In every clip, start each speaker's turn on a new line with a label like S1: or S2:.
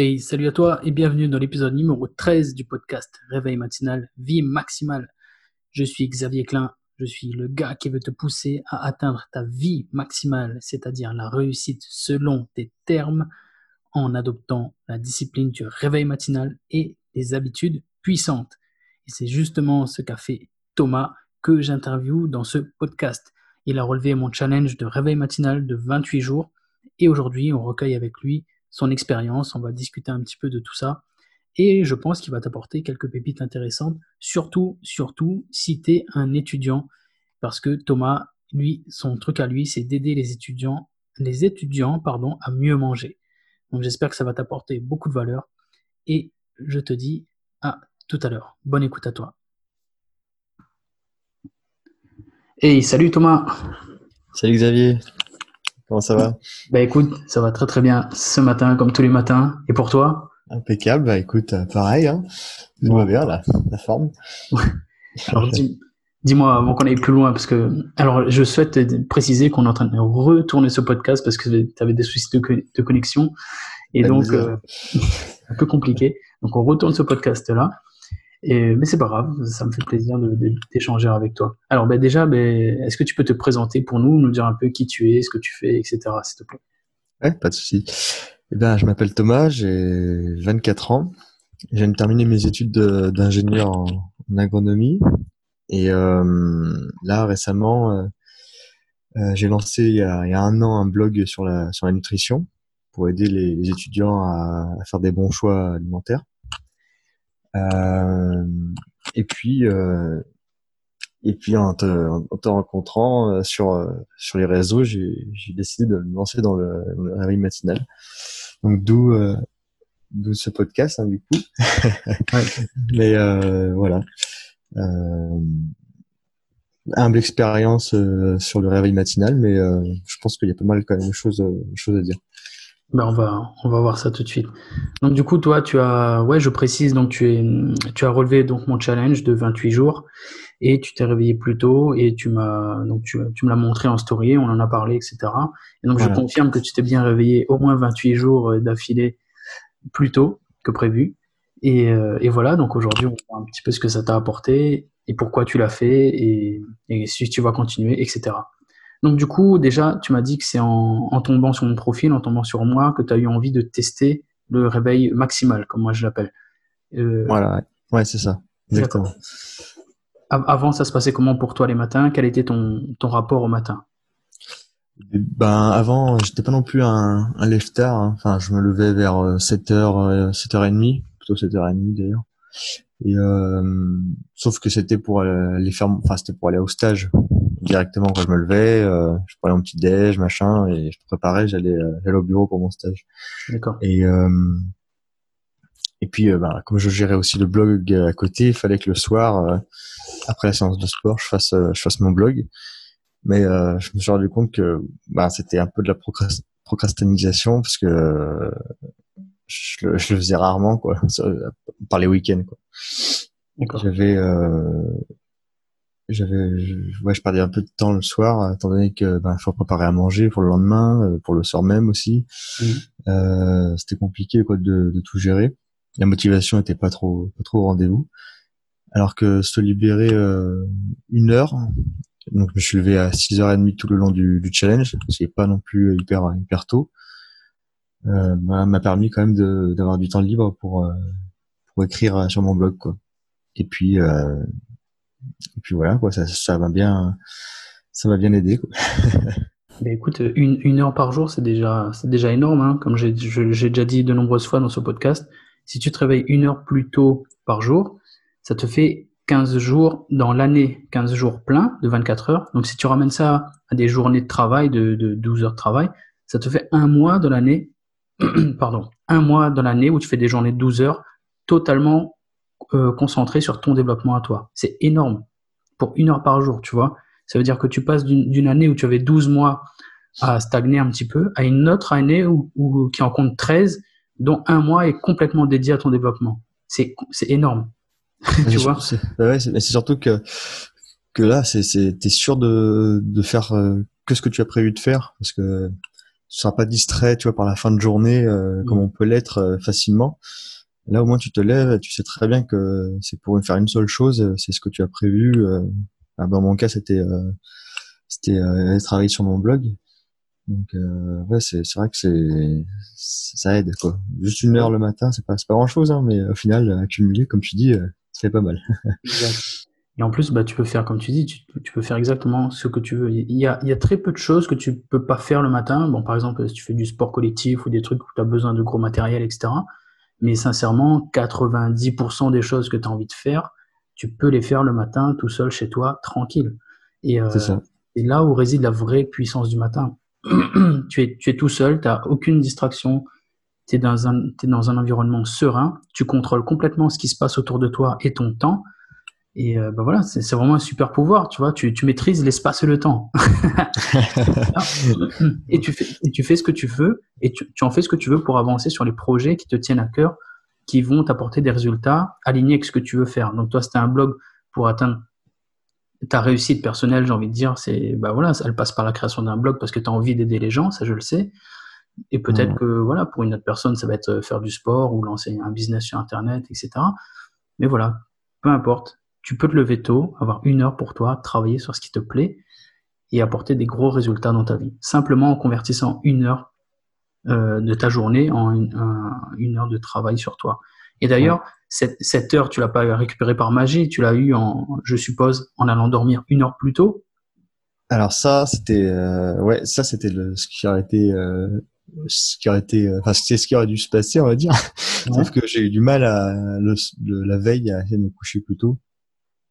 S1: Hey, salut à toi et bienvenue dans l'épisode numéro 13 du podcast Réveil matinal, vie maximale. Je suis Xavier Klein, je suis le gars qui veut te pousser à atteindre ta vie maximale, c'est-à-dire la réussite selon tes termes, en adoptant la discipline du réveil matinal et des habitudes puissantes. Et c'est justement ce qu'a fait Thomas que j'interviewe dans ce podcast. Il a relevé mon challenge de réveil matinal de 28 jours et aujourd'hui on recueille avec lui son expérience, on va discuter un petit peu de tout ça. Et je pense qu'il va t'apporter quelques pépites intéressantes, surtout, surtout si tu es un étudiant, parce que Thomas, lui, son truc à lui, c'est d'aider les étudiants, les étudiants, pardon, à mieux manger. Donc j'espère que ça va t'apporter beaucoup de valeur. Et je te dis à tout à l'heure. Bonne écoute à toi. Hey, salut Thomas.
S2: Salut Xavier. Comment ça va
S1: Bah écoute, ça va très très bien ce matin, comme tous les matins. Et pour toi?
S2: Impeccable. Bah écoute, euh, pareil. Hein. Tout va bien là, la forme.
S1: alors dis-moi avant qu'on aille plus loin, parce que alors je souhaite préciser qu'on est en train de retourner ce podcast parce que tu avais des soucis de, connexion et donc euh, un peu compliqué. Donc on retourne ce podcast là. Mais c'est pas grave, ça me fait plaisir d'échanger avec toi. Alors ben déjà, ben, est-ce que tu peux te présenter pour nous, nous dire un peu qui tu es, ce que tu fais, etc. S'il te plaît?
S2: Ouais, pas de souci. Eh ben, je m'appelle Thomas, j'ai 24 ans. De terminer mes études d'ingénieur en, agronomie. Et euh, là, récemment, euh, euh, j'ai lancé il y, a, un an un blog sur la, nutrition pour aider les, étudiants à, faire des bons choix alimentaires. Euh, et puis, euh, et puis en te, en te rencontrant euh, sur sur les réseaux, j'ai décidé de me lancer dans le, le réveil matinal. Donc d'où d'où ce podcast hein, du coup. Mais euh, voilà. Euh, humble expérience sur le réveil matinal, mais je pense qu'il y a pas mal quand même de choses, choses à dire.
S1: Ben on va on va voir ça tout de suite. Donc du coup toi tu as ouais je précise donc tu es tu as relevé donc mon challenge de 28 jours et tu t'es réveillé plus tôt et tu m'as donc tu, tu me l'as montré en story on en a parlé etc. Et donc je confirme que tu t'es bien réveillé au moins 28 jours euh, d'affilée plus tôt que prévu et, euh, et voilà donc aujourd'hui on va voir un petit peu ce que ça t'a apporté et pourquoi tu l'as fait et, et si tu vas continuer etc. Donc du coup, déjà, tu m'as dit que c'est en, en, tombant sur mon profil, en tombant sur moi, que tu as eu envie de tester le réveil maximal, comme moi je l'appelle.
S2: Euh... Voilà, ouais, c'est ça, exactement.
S1: Avant, ça se passait comment pour toi les matins? Quel était ton, ton rapport au matin?
S2: Ben avant, j'étais pas non plus un, un lève hein. Enfin, je me levais vers 7h, euh, 7h30, plutôt 7h30 d'ailleurs. Et euh, sauf que c'était pour aller faire, enfin c'était pour aller au stage directement quand je me levais. Euh, je prenais mon petit déj, machin, et je préparais. J'allais, euh, j'allais au bureau pour mon stage.
S1: D'accord.
S2: Et euh, et puis, euh, bah, comme je gérais aussi le blog à côté, il fallait que le soir, après la séance de sport, je fasse, je fasse mon blog. Mais je me suis rendu compte que bah, c'était un peu de la procrastinisation parce que je le, je le faisais rarement, quoi, par les week-ends, quoi. J'avais, euh, j'avais, je, ouais, je perdais un peu de temps le soir, étant donné que ben, faut préparer à manger pour le lendemain, euh, pour le soir même aussi. Mmh. Euh, c'était compliqué, quoi, de, de, tout gérer. La motivation était pas trop, pas trop au rendez-vous. Alors que se libérer euh, une heure, donc je me suis levé à 6h30 tout le long du, du challenge, c'est pas non plus hyper hyper tôt euh, m'a permis quand même d'avoir du temps libre pour euh, pour écrire sur mon blog quoi. Et puis euh, et puis voilà quoi, ça va bien ça va bien aider
S1: écoute, une, heure par jour, c'est déjà, c'est déjà énorme. Hein. Comme j'ai, j'ai déjà dit de nombreuses fois dans ce podcast, si tu te réveilles une heure plus tôt par jour, ça te fait 15 jours dans l'année, 15 jours pleins de 24 heures. Donc si tu ramènes ça à des journées de travail de, de 12 heures de travail, ça te fait un mois de l'année pardon, un mois dans l'année où tu fais des journées de 12 heures totalement euh, concentrées sur ton développement à toi. C'est énorme. Pour une heure par jour, tu vois. Ça veut dire que tu passes d'une année où tu avais 12 mois à stagner un petit peu à une autre année où, où, qui en compte 13, dont un mois est complètement dédié à ton développement. C'est énorme. tu vois?
S2: ouais, c'est surtout que, que là, tu es sûr de, de faire euh, que ce que tu as prévu de faire. Parce que tu seras pas distrait, tu vois, par la fin de journée, euh, comme on peut l'être euh, facilement. Là, au moins, tu te lèves, tu sais très bien que c'est pour faire une seule chose, c'est ce que tu as prévu. Euh, dans mon cas, c'était c'était travailler sur mon blog. Donc ouais, c'est vrai que ça aide. Juste une heure le matin, c'est pas pas grand chose, hein, mais au final, accumuler, comme tu dis, c'est pas mal.
S1: Et en plus, bah, tu peux faire, comme tu dis, tu, peux faire exactement ce que tu veux. Il y, a, très peu de choses que tu peux pas faire le matin. Par exemple, si tu fais du sport collectif ou des trucs où tu as besoin de gros matériel, etc. Mais sincèrement, 90% des choses que tu as envie de faire, tu peux les faire le matin tout seul chez toi, tranquille. Et euh, c'est là où réside la vraie puissance du matin. tu, es, tu es tout seul, tu n'as aucune distraction, tu es, dans un, es dans un environnement serein, tu contrôles complètement ce qui se passe autour de toi et ton temps. Et euh, bah voilà, c'est vraiment un super pouvoir, tu vois. Tu, tu maîtrises l'espace et le temps. et, tu fais, et tu fais ce que tu veux et tu, tu, en fais ce que tu veux pour avancer sur les projets qui te tiennent à cœur, qui vont t'apporter des résultats alignés avec ce que tu veux faire. Donc toi, c'était un blog pour atteindre ta réussite personnelle, j'ai envie de dire, c'est bah voilà, elle passe par la création d'un blog parce que tu as envie d'aider les gens, ça je le sais. Et peut-être que voilà, pour une autre personne, ça va être euh, faire du sport ou lancer un business sur internet, etc. Mais voilà, peu importe tu peux te lever tôt, avoir une heure pour toi, travailler sur ce qui te plaît et apporter des gros résultats dans ta vie. Simplement en convertissant une heure euh, de ta journée en une, heure de travail sur toi. Et d'ailleurs, cette, heure, tu l'as pas récupérée par magie, tu l'as eu en, je suppose, en allant dormir une heure plus tôt?
S2: Alors ça, c'était, euh, ouais, ça c'était ce qui aurait été, euh, ce qui aurait été, enfin c'était ce qui aurait dû se passer, on va dire. Sauf que j'ai eu du mal à la veille à essayer de me coucher plus tôt.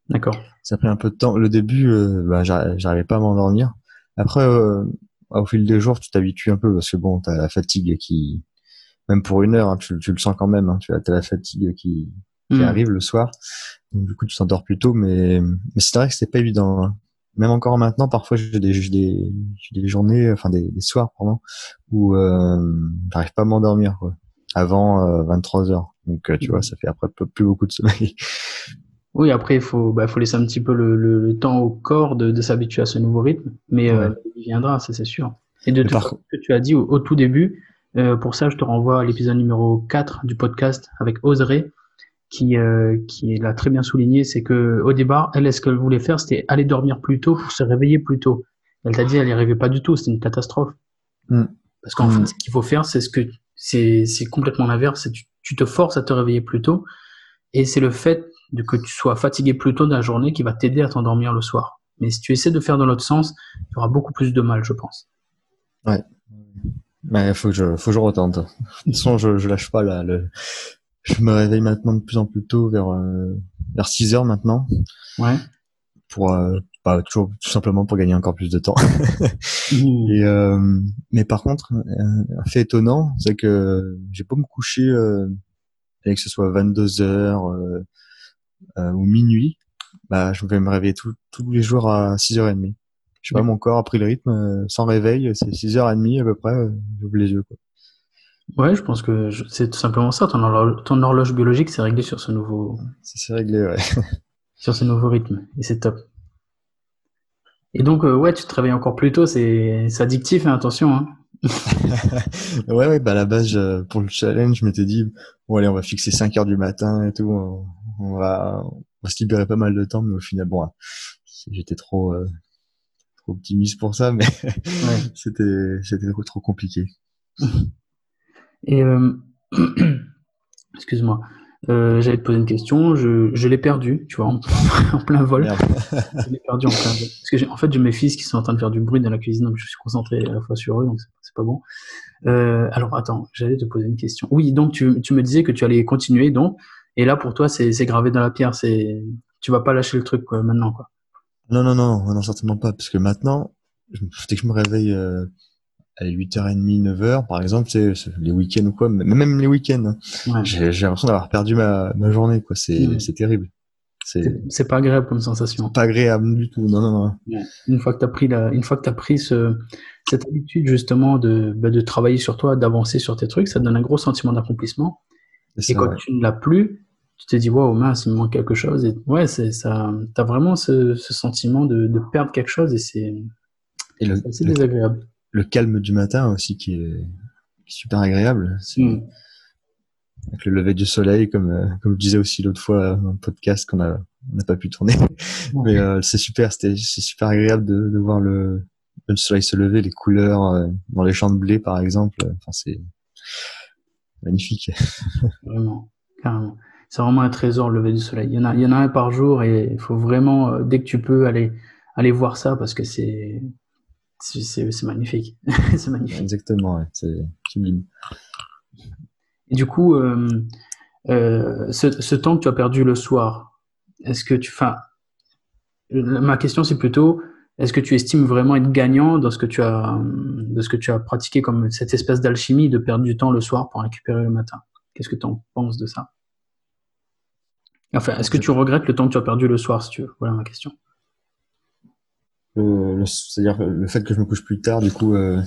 S1: D'accord.
S2: Ça a pris un peu de temps. Le début, euh, bah, j'arrivais pas à m'endormir. Après, euh, au fil des jours, tu t'habitues un peu parce que bon, t'as la fatigue qui, même pour une heure, hein, tu, tu, le sens quand même. Hein, tu as, la fatigue qui, qui hmm. arrive le soir. Donc, du coup, tu t'endors plus tôt, mais, mais c'est vrai que c'est pas évident. Hein. Même encore maintenant, parfois, j'ai des, des, des journées, enfin des, des soirs, pardon, où euh, j'arrive pas à m'endormir avant 23 euh, heures. Donc, euh, tu vois, hmm. ça fait après plus beaucoup de sommeil.
S1: Oui, après, il faut, bah, faut laisser un petit peu le, le, temps au corps de, de s'habituer à ce nouveau rythme, mais euh, il viendra, ça c'est sûr. Et de tout ce que tu as dit au, tout début, euh, pour ça, je te renvoie à l'épisode numéro 4 du podcast avec Oseré, qui, euh, qui l'a très bien souligné, c'est que au départ, elle, ce qu'elle voulait faire, c'était aller dormir plus tôt pour se réveiller plus tôt. Elle t'a dit, elle n'y arrivait pas du tout, c'était une catastrophe. Mm. Parce qu'en fait, mm. ce qu'il faut faire, c'est ce que c'est, c'est complètement l'inverse, tu, tu te forces à te réveiller plus tôt, et c'est le fait de que tu sois fatigué plus tôt dans la journée qui va t'aider à t'endormir le soir. Mais si tu essaies de faire dans l'autre sens, tu auras beaucoup plus de mal, je pense.
S2: Ouais. Mais faut que je, faut que je retente. De toute façon, je, je lâche pas là. Le... Je me réveille maintenant de plus en plus tôt, vers euh, vers 6 heures maintenant.
S1: Ouais.
S2: Pour euh, pas toujours tout simplement pour gagner encore plus de temps. Mmh. Et euh, mais par contre, un fait étonnant, c'est que j'ai pas me coucher euh, que ce soit 22 heures, euh, ou minuit, bah, je vais me réveiller tous les jours à 6h30. Je sais pas, mon corps a pris le rythme, euh, sans réveil, c'est 6h30 à peu près, euh, j'ouvre les yeux. Quoi.
S1: Ouais, je pense que c'est tout simplement ça. Ton horloge, ton horloge biologique s'est réglé sur ce nouveau.
S2: C'est réglé, ouais.
S1: sur ce nouveau rythme. Et c'est top. Et donc, ouais, tu te réveilles encore plus tôt. C'est addictif, hein, attention. Hein.
S2: ouais, ouais, bah à la base, pour le challenge, je m'étais dit, bon, allez, on va fixer 5 heures du matin et tout on va, on va se libérer pas mal de temps, mais au final, bon, j'étais trop, euh, trop optimiste pour ça, mais c'était, c'était trop compliqué.
S1: Et euh, excuse-moi, euh, j'allais te poser une question, je, je l'ai perdu, tu vois, en, plein vol. je l'ai perdu en plein vol. Parce que en fait, j'ai mes fils qui sont en train de faire du bruit dans la cuisine, donc je suis concentré à la fois sur eux, donc c'est pas bon. Euh, alors attends, j'allais te poser une question. Oui, donc tu, tu me disais que tu allais continuer, donc et là, pour toi, c'est gravé dans la pierre. C'est, tu vas pas lâcher le truc quoi, maintenant, quoi.
S2: Non, non, non, non, certainement pas, parce que maintenant, dès que je me réveille euh, à 8h30, 9h, par exemple, c'est les week-ends ou quoi, même les week-ends, hein. j'ai l'impression d'avoir perdu ma, ma journée, quoi. C'est mmh. terrible.
S1: C'est pas agréable comme sensation.
S2: Pas agréable du tout. Non, non, non.
S1: Une fois que tu as pris la, une fois que as pris ce, cette habitude justement de, bah, de travailler sur toi, d'avancer sur tes trucs, ça te donne un gros sentiment d'accomplissement. Et quand tu ne l'as plus, tu te dis waouh mince il me manque quelque chose et ouais c'est ça t'as vraiment ce, ce sentiment de, de, perdre quelque chose et c'est c'est désagréable
S2: le calme du matin aussi qui est, super agréable. Mm. Avec le lever du soleil, comme, euh, comme je disais aussi l'autre fois dans le podcast qu'on a, n'a pas pu tourner. Mais euh, c'est super, c'était, c'est super agréable de, de voir le, le soleil se lever, les couleurs euh, dans les champs de blé par exemple. Enfin, c'est magnifique.
S1: Vraiment, carrément. C'est vraiment un trésor le lever du soleil. Il y en a, il y en a un par jour et il faut vraiment, dès que tu peux, aller, aller voir ça parce que c'est, c'est magnifique. c'est magnifique.
S2: Exactement, ouais. c'est sublime.
S1: Et du coup, euh, euh, ce, ce, temps que tu as perdu le soir, est-ce que tu. Enfin, ma question c'est plutôt est-ce que tu estimes vraiment être gagnant dans ce que tu as, de ce que tu as pratiqué comme cette espèce d'alchimie de perdre du temps le soir pour récupérer le matin? Qu'est-ce que tu en penses de ça? Enfin, est-ce que tu regrettes le temps que tu as perdu le soir, si tu veux? Voilà ma question.
S2: Euh, c'est-à-dire le fait que je me couche plus tard, du coup, euh,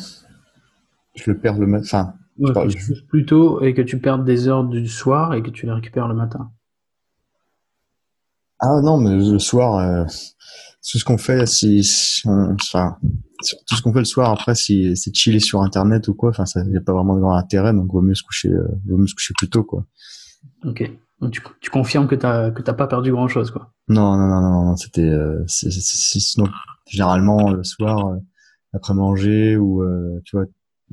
S2: je le perds le matin.
S1: Enfin, que tu plus tôt et que tu perds des heures du soir et que tu les récupères le matin.
S2: Ah non, mais le soir, euh, tout ce qu'on fait, si, enfin, tout ce qu'on fait le soir après, si c'est chiller sur Internet ou quoi, enfin, ça n'y a pas vraiment de grand intérêt, donc vaut mieux se coucher, vaut mieux se coucher plus tôt, quoi.
S1: Ok. Donc tu, tu confirmes que t'as que t'as pas perdu grand chose, quoi.
S2: Non, non, non, non, non c'était, sinon généralement le soir euh, après manger ou euh, tu vois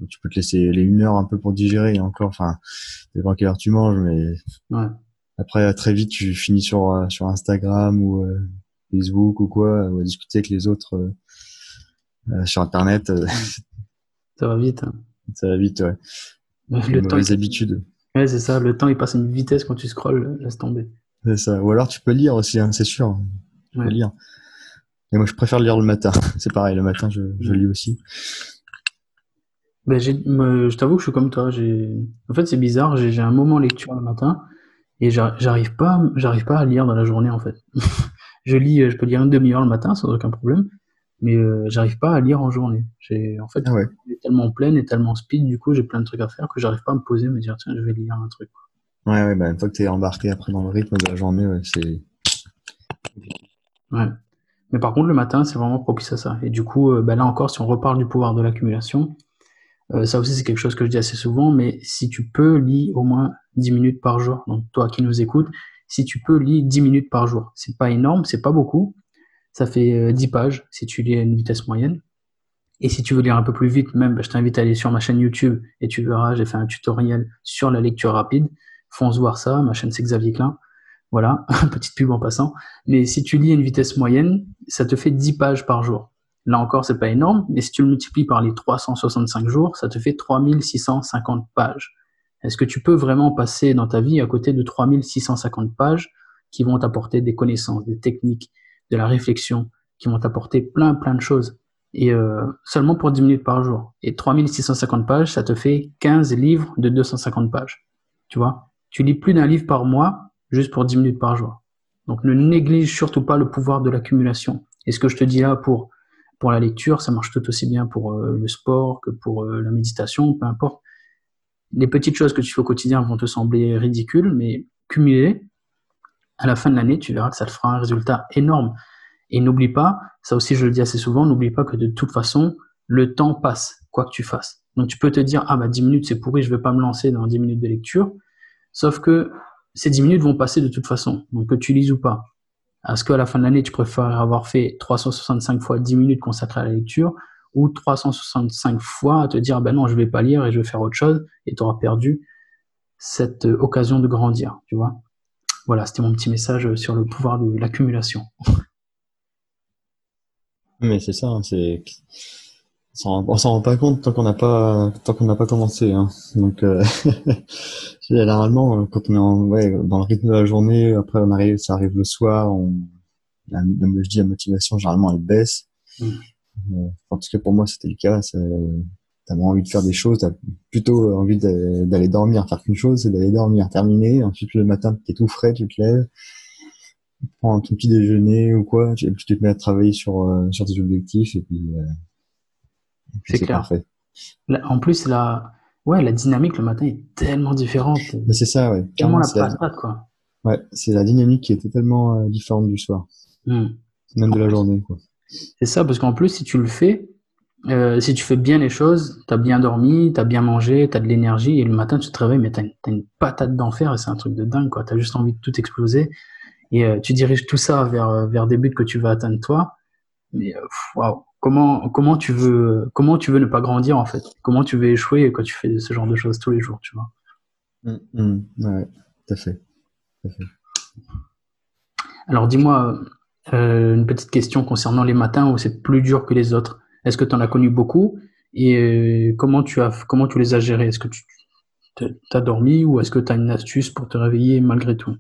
S2: tu peux te laisser les une heure un peu pour digérer et encore enfin dépend quelle heure tu manges mais ouais. après très vite tu finis sur euh, sur Instagram ou Facebook ou quoi ou à discuter avec les autres sur internet
S1: ça va vite hein.
S2: ça va vite ouais le temps les habitudes
S1: ouais c'est ça le temps il passe à une vitesse quand tu scrolles laisse tomber
S2: c'est ça ou alors tu peux lire aussi hein, c'est sûr tu peux lire et moi, je préfère lire le matin. C'est pareil, le matin, je, je lis aussi.
S1: Ben, je t'avoue que je suis comme toi. En fait, c'est bizarre. J'ai un moment lecture le matin et j'arrive pas, j'arrive pas à lire dans la journée, en fait. je lis, je peux lire une demi-heure le matin sans aucun problème, mais euh, j'arrive pas à lire en journée. J'ai, en fait, ah ouais. tellement pleine et tellement speed, du coup, j'ai plein de trucs à faire que j'arrive pas à me poser, me dire, tiens, je vais lire un truc.
S2: Ouais, ouais, bah, une fois que t'es embarqué après dans le rythme de la journée, ouais, c'est.
S1: Ouais. Mais par contre, le matin, c'est vraiment propice à ça. Et du coup, euh, bah là encore, si on reparle du pouvoir de l'accumulation, euh, ça aussi, c'est quelque chose que je dis assez souvent, mais si tu peux, lis au moins 10 minutes par jour. Donc, toi qui nous écoutes, si tu peux, lis 10 minutes par jour. C'est pas énorme, c'est pas beaucoup. Ça fait 10 euh, pages si tu lis à une vitesse moyenne. Et si tu veux lire un peu plus vite, même, bah, je t'invite à aller sur ma chaîne YouTube et tu verras, j'ai fait un tutoriel sur la lecture rapide. Fonce voir ça. Ma chaîne, c'est Xavier Klein. Voilà, petite pub en passant. Mais si tu lis à une vitesse moyenne, ça te fait 10 pages par jour. Là encore, c'est pas énorme, mais si tu le multiplies par les 365 jours, ça te fait 3650 pages. Est-ce que tu peux vraiment passer dans ta vie à côté de 3650 pages qui vont t'apporter des connaissances, des techniques, de la réflexion, qui vont t'apporter plein plein de choses et euh, seulement pour 10 minutes par jour. Et 3650 pages, ça te fait 15 livres de 250 pages. Tu vois? Tu lis plus d'un livre par mois, juste pour 10 minutes par jour. Donc ne néglige surtout pas le pouvoir de l'accumulation. Et ce que je te dis là pour, pour la lecture, ça marche tout aussi bien pour euh, le sport que pour euh, la méditation, peu importe. Les petites choses que tu fais au quotidien vont te sembler ridicules, mais cumulées, à la fin de l'année, tu verras que ça te fera un résultat énorme. Et n'oublie pas, ça aussi je le dis assez souvent, n'oublie pas que de toute façon, le temps passe, quoi que tu fasses. Donc tu peux te dire, ah bah 10 minutes c'est pourri, je ne vais pas me lancer dans 10 minutes de lecture. Sauf que ces 10 minutes vont passer de toute façon, donc que tu lises ou pas. Est-ce qu'à la fin de l'année, tu préfères avoir fait 365 fois 10 minutes consacrées à la lecture ou 365 fois à te dire, ben non, je vais pas lire et je vais faire autre chose et tu auras perdu cette euh, occasion de grandir, tu vois. Voilà, c'était mon petit message sur le pouvoir de l'accumulation.
S2: Mais c'est ça, hein, c'est on s'en rend pas compte tant qu'on n'a pas tant qu'on n'a pas commencé. Hein. Donc euh, généralement quand on est en, ouais, dans le rythme de la journée, après on arrive, ça arrive le soir, on, comme je dis la motivation généralement elle baisse. Mm. Euh, en tout cas pour moi c'était le cas. T'as vraiment envie de faire des choses, t'as plutôt envie d'aller dormir, faire qu'une chose, c'est d'aller dormir, terminer. Ensuite le matin t'es tout frais, tu te lèves, tu prends ton petit déjeuner ou quoi, tu, tu te mets à travailler sur euh, sur tes objectifs et puis euh,
S1: c'est clair. en plus, la, ouais, la dynamique le matin est tellement différente.
S2: C'est ça, ouais.
S1: Tellement la patate, quoi.
S2: Ouais, c'est la dynamique qui est totalement euh, différente du soir. Hmm. Même de la journée, quoi.
S1: C'est ça, parce qu'en plus, si tu le fais, euh, si tu fais bien les choses, tu as bien dormi, tu as bien mangé, tu as de l'énergie, et le matin, tu te réveilles, mais tu as, une patate d'enfer, et c'est un truc de dingue, quoi. Tu as juste envie de tout exploser, et euh, tu diriges tout ça vers, euh, vers des buts que tu vas atteindre toi. Mais waouh, comment, comment, tu veux, comment tu veux ne pas grandir, en fait? Comment tu veux échouer quand tu fais ce genre de choses tous les jours, tu vois?
S2: Mmh, mmh, Ouais, tout à fait. Tout à fait.
S1: Alors, dis-moi une petite question concernant les matins où c'est plus dur que les autres. Est-ce que tu en as connu beaucoup et euh, comment tu as comment tu les as gérés? Est-ce que tu as dormi ou est-ce que tu as une astuce pour te réveiller malgré tout?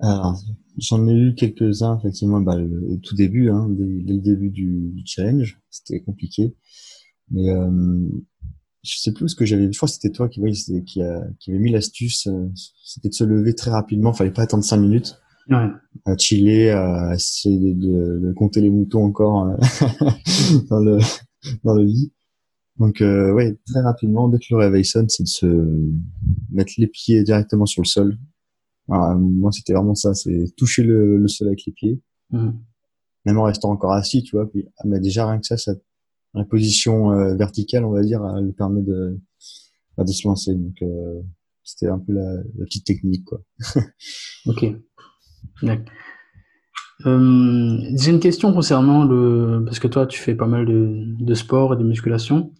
S2: Alors, j'en ai eu quelques-uns effectivement bah, au tout début, hein, dès, le début du, challenge, c'était compliqué. Mais euh, je sais plus ce que j'avais. Je crois que c'était toi qui, qui, a, qui avait mis l'astuce. Euh, c'était de se lever très rapidement. Fallait pas attendre cinq minutes
S1: ouais.
S2: à chiller, à essayer de, de, compter les moutons encore euh, dans le dans le lit. Donc euh, ouais, très rapidement, dès que le réveil sonne, c'est de se mettre les pieds directement sur le sol. Alors, moi, c'était vraiment ça, c'est toucher le, le, sol avec les pieds,
S1: mmh.
S2: même en restant encore assis, tu vois. Puis, ah, mais déjà rien que ça, ça la position euh, verticale, on va dire, elle permet de bah, de se lancer. Donc euh, c'était un peu la, la petite technique, quoi.
S1: ok. Euh, j'ai une question concernant le. Parce que toi, tu fais pas mal de, sport et de musculation.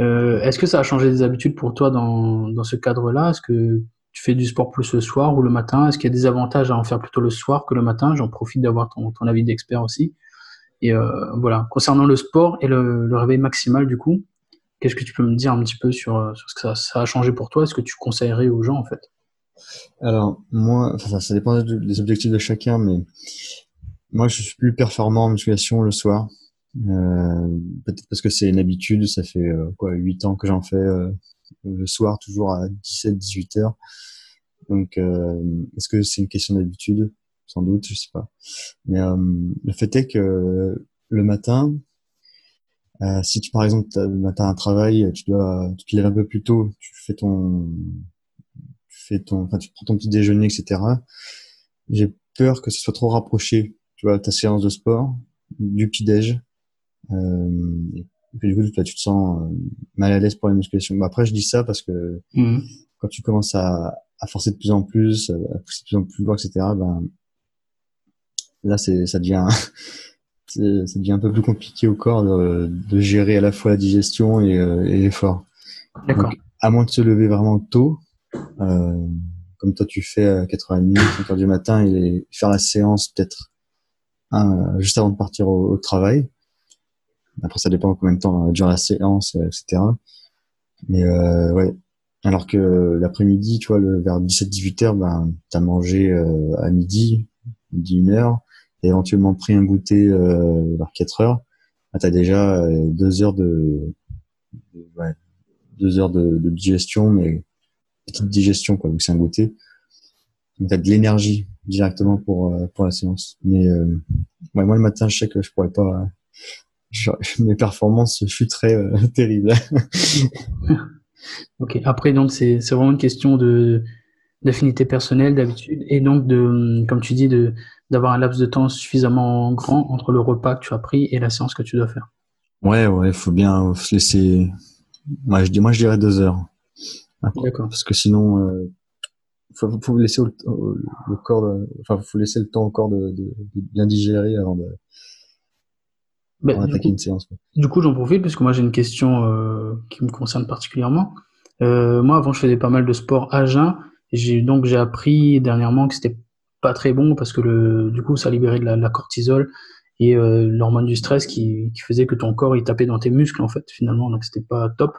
S1: Euh, Est-ce que ça a changé des habitudes pour toi dans, ce cadre-là? Est-ce que tu fais du sport plus le soir ou le matin? Est-ce qu'il y a des avantages à en faire plutôt le soir que le matin? J'en profite d'avoir ton, avis d'expert aussi. Et euh, voilà, concernant le sport et le, réveil maximal, du coup, qu'est-ce que tu peux me dire un petit peu sur, sur ce que ça, ça a changé pour toi? Est-ce que tu conseillerais aux gens en fait?
S2: Alors, moi, ça dépend des objectifs de chacun, mais moi, je suis plus performant en musculation le soir. Euh, peut-être parce que c'est une habitude, ça fait euh, quoi, 8 ans que j'en fais euh, le soir, toujours à 17-18 heures. Donc, est-ce que c'est une question d'habitude? Sans doute, je sais pas. Mais le fait est que le matin, si tu par exemple as, as un travail, tu dois, tu te lèves un peu plus tôt, tu fais ton fais ton, enfin, tu prends ton petit déjeuner, etc. J'ai peur que ce soit trop rapproché, tu vois, ta séance de sport, du petit déj. Euh, et puis du coup, tu te sens euh, mal à l'aise pour la musculation. Mais après, je dis ça parce que
S1: mmh.
S2: quand tu commences à, à, forcer de plus en plus, à pousser de plus en plus loin, etc. Ben là, c'est, ça devient, ça devient un peu plus compliqué au corps de, de gérer à la fois la digestion et, euh, et l'effort.
S1: D'accord.
S2: À moins de se lever vraiment tôt, comme toi tu fais à 4h30, 5h du matin et faire la séance peut-être juste avant de partir au, travail. Après, ça dépend combien de temps dure la séance, euh, etc. Mais euh, ouais. Alors que l'après-midi, tu vois, le, vers 17-18 heures, ben, t'as mangé euh, à midi, midi une heure, et éventuellement pris un goûter euh, vers 4 heures. Ben, t'as déjà euh, deux heures de, de ouais, deux heures de, de digestion, mais petite digestion, quoi, que c'est un goûter. Donc, t'as de l'énergie directement pour, euh, pour la séance. Mais euh, moi, le matin, je sais que je pourrais pas. mes performances chuterait euh, terribles.
S1: ok. Après, donc, c'est vraiment une question de d'affinité personnelle, d'habitude, et donc de, comme tu dis, de d'avoir un laps de temps suffisamment grand entre le repas que tu as pris et la séance que tu dois faire.
S2: Ouais, ouais, faut bien se laisser. Moi, je dis, moi, je dirais deux heures.
S1: D'accord.
S2: Parce que sinon, euh, faut, faut laisser le, le corps, de, enfin, faut laisser le temps au corps de, de, de bien digérer avant de
S1: ben,
S2: attaquer une séance.
S1: Du coup, j'en profite parce que moi j'ai une question euh, qui me concerne particulièrement. Euh, moi, avant, je faisais pas mal de sport à jeun. J'ai donc j'ai appris dernièrement que c'était pas très bon parce que le, du coup, ça libérait de la, la cortisol et euh, l'hormone du stress qui, qui faisait que ton corps il tapait dans tes muscles en fait finalement, donc c'était pas top.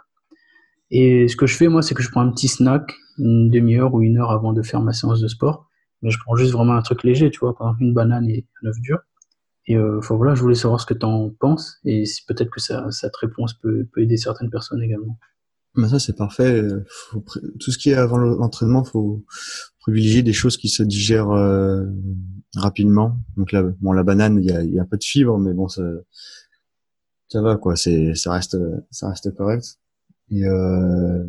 S1: Et ce que je fais, moi, c'est que je prends un petit snack, une demi-heure ou une heure avant de faire ma séance de sport. Mais je prends juste vraiment un truc léger, tu vois, par exemple une banane et un œuf dur. Et euh, voilà, je voulais savoir ce que tu en penses et si peut-être que ça, cette réponse peut, peut aider certaines personnes également.
S2: Mais ça, c'est parfait. Tout ce qui est avant l'entraînement, faut privilégier des choses qui se digèrent euh, rapidement. Donc là, bon, la banane, il y a, y a, un peu de fibres, mais bon, ça, ça va quoi. C'est, ça reste, ça reste correct. Et euh,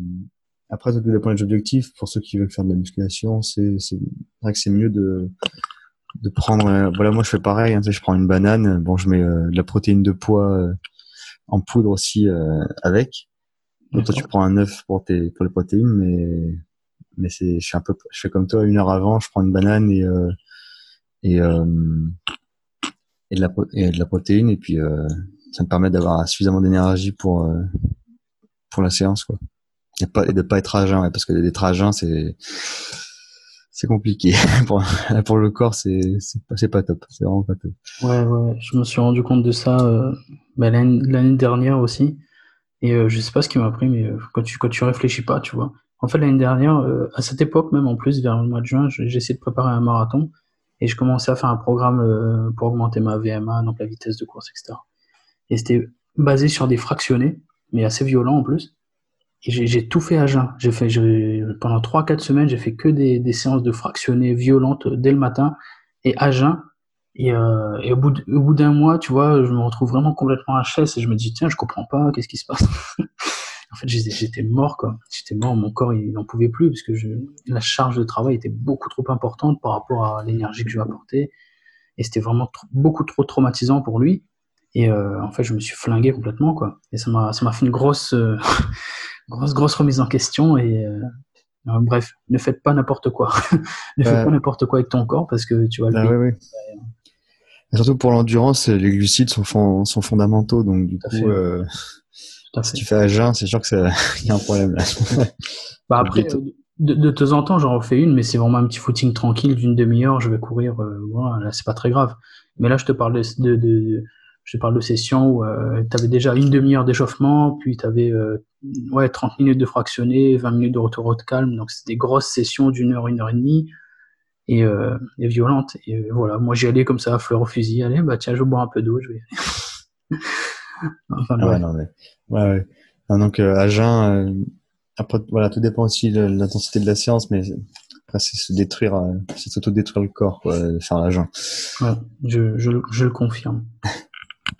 S2: après, tout dépend des objectifs. Pour ceux qui veulent faire de la musculation, c'est c'est vrai que c'est mieux de de prendre. Euh, voilà, moi je fais pareil. Hein, je prends une banane. Bon, je mets euh, de la protéine de poids en poudre aussi avec. Donc toi tu prends un œuf pour tes pour les protéines, mais mais c'est je suis un peu je fais comme toi une heure avant, je prends une banane et et et de la et de la protéine et puis ça me permet d'avoir suffisamment d'énergie pour pour la séance quoi. Et pas et de pas être à jeun parce que d'être à jeun c'est c'est compliqué. Pour, le corps c'est pas, pas top. C'est vraiment pas top.
S1: Ouais ouais je me suis rendu compte de ça euh, bah, l'année dernière aussi. Et euh, je sais pas ce qui m'a pris mais euh, quand tu quand tu réfléchis pas tu vois. En fait l'année dernière euh, à cette époque même en plus vers le mois de juin essayé de préparer un marathon et je commençais à faire un programme euh, pour augmenter ma VMA donc la vitesse de course etc et c'était basé sur des fractionnés mais assez violents en plus et j'ai tout fait à jeun. J'ai fait pendant 3-4 semaines, j'ai fait que des, séances de fractionnés violentes dès le matin et à jeun. Et, euh, et au bout d'un mois, tu vois, je me retrouve vraiment complètement HS et je me dis tiens, je comprends pas, qu'est-ce qui se passe? En fait, j'étais mort quoi. J'étais mort, mon corps il n'en pouvait plus parce que la charge de travail était beaucoup trop importante par rapport à l'énergie que je lui apportais et c'était vraiment beaucoup trop traumatisant pour lui. Et euh, en fait, je me suis flingué complètement quoi. Et ça m'a ça m'a fait une grosse euh, grosse, grosse remise en question et euh, bref, ne faites pas n'importe quoi. ne faites pas n'importe quoi avec ton corps parce que tu vas le
S2: ah, Surtout pour l'endurance, les glucides sont, sont fondamentaux. Donc, du coup, si tu fais à jeun, c'est sûr qu'il y a un problème là.
S1: bah après, de, de, temps en temps, j'en refais une, mais c'est vraiment un petit footing tranquille d'une demi-heure. Je vais courir, voilà, là, c'est pas très grave. Mais là, je te parle de, de je parle de sessions où euh, tu avais déjà une demi-heure d'échauffement, puis tu avais euh, ouais, 30 minutes de fractionné, 20 minutes de retour de calme. Donc, c'était des grosses sessions d'une heure, une heure et demie et, euh, et violentes. Et euh, voilà, moi, j'y allais comme ça, fleur au fusil. Allez, bah tiens, je bois un peu d'eau, je vais.
S2: enfin, ouais, non, mais. Ouais, ouais. donc, euh, à jeun, après, voilà, tout dépend aussi de l'intensité de la séance, mais après, c'est se détruire, c'est s'auto-détruire le corps, quoi, faire la jeun.
S1: Ouais, je, je, je le confirme.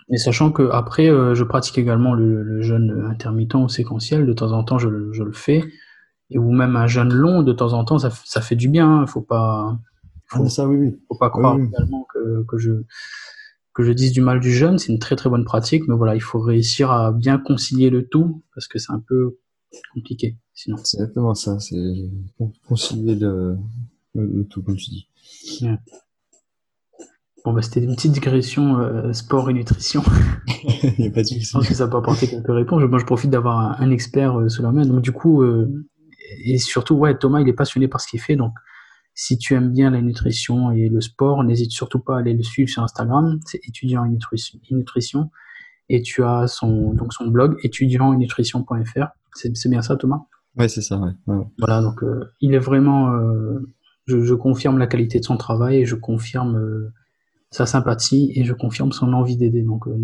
S1: Mais sachant que après, euh, je pratique également le, le, jeûne intermittent ou séquentiel. De temps en temps, je, je, le fais. Et ou même un jeûne long, de temps en temps, ça, ça fait du bien. Il hein. faut pas.
S2: Faut, ah, ça, oui, oui.
S1: Faut pas croire également que, que je que je dise du mal du jeûne. C'est une très très bonne pratique, mais voilà, il faut réussir à bien concilier le tout parce que c'est un peu compliqué. Sinon.
S2: C'est exactement ça. C'est concilier le, le, tout, comme tu dis.
S1: Bon, bah, c'était une petite digression euh, sport et nutrition.
S2: Il a pas de
S1: je pense que ça peut apporter quelques réponses. Moi, je profite d'avoir un, un, expert euh, sous la main. Donc, du coup, euh, et surtout, ouais, Thomas, il est passionné par ce qu'il fait. Donc, si tu aimes bien la nutrition et le sport, n'hésite surtout pas à aller le suivre sur Instagram. C'est étudiant en nutrition, nutrition. Et tu as son, donc son blog étudiantutrition.fr. C'est bien ça, Thomas?
S2: Ouais, c'est ça. Ouais. Ouais.
S1: Voilà, donc il est vraiment. Je, je, confirme la qualité de son travail et je confirme sa sympathie et je confirme son envie d'aider. Donc, euh,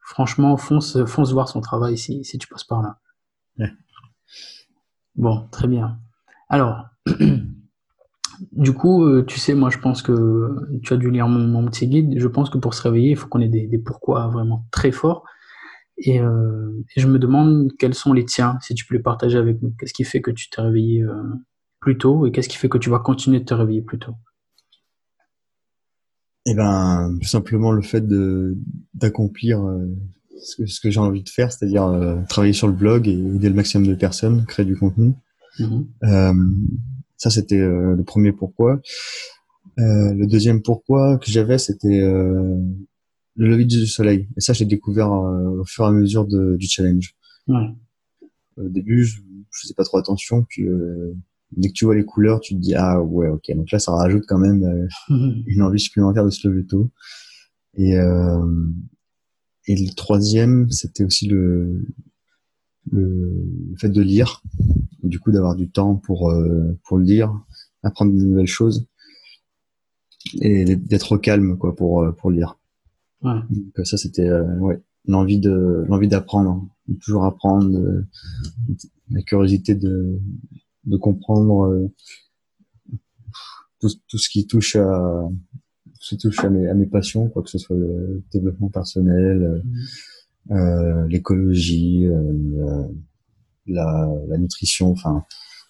S1: franchement, fonce, fonce voir son travail si, si tu passes par là.
S2: Ouais.
S1: Bon, très bien. Alors, du coup, euh, tu sais, moi, je pense que tu as dû lire mon, mon petit guide. Je pense que pour se réveiller, il faut qu'on ait des, des, pourquoi vraiment très forts. Et, euh, et, je me demande quels sont les tiens, si tu peux les partager avec nous. Qu'est-ce qui fait que tu t'es réveillé plus tôt et qu'est-ce qui fait que tu vas continuer de te réveiller plus tôt?
S2: Eh ben, tout simplement le fait de d'accomplir euh, ce que, ce que j'ai envie de faire, c'est-à-dire euh, travailler sur le blog et aider le maximum de personnes, créer du contenu.
S1: Mmh.
S2: Euh, ça, c'était euh, le premier pourquoi. Euh, le deuxième pourquoi que j'avais, c'était le lever du soleil. Et ça, j'ai découvert au fur et à mesure de, du challenge.
S1: Ouais.
S2: Au début, je, je faisais pas trop attention, puis dès que tu vois les couleurs, tu te dis ah ouais ok donc là ça rajoute quand même euh, une envie supplémentaire de se lever tôt. Et euh, et le troisième c'était aussi le, le fait de lire, du coup d'avoir du temps pour euh, pour lire, apprendre de nouvelles choses et d'être au calme quoi pour euh, pour lire.
S1: Ouais.
S2: Donc ça c'était ouais l'envie de l'envie d'apprendre, de toujours apprendre, la curiosité de de comprendre euh, tout, tout, ce qui touche à tout ce qui touche à mes, à mes passions, quoi que ce soit le développement personnel, mmh. euh, l'écologie, euh, la, la, nutrition, enfin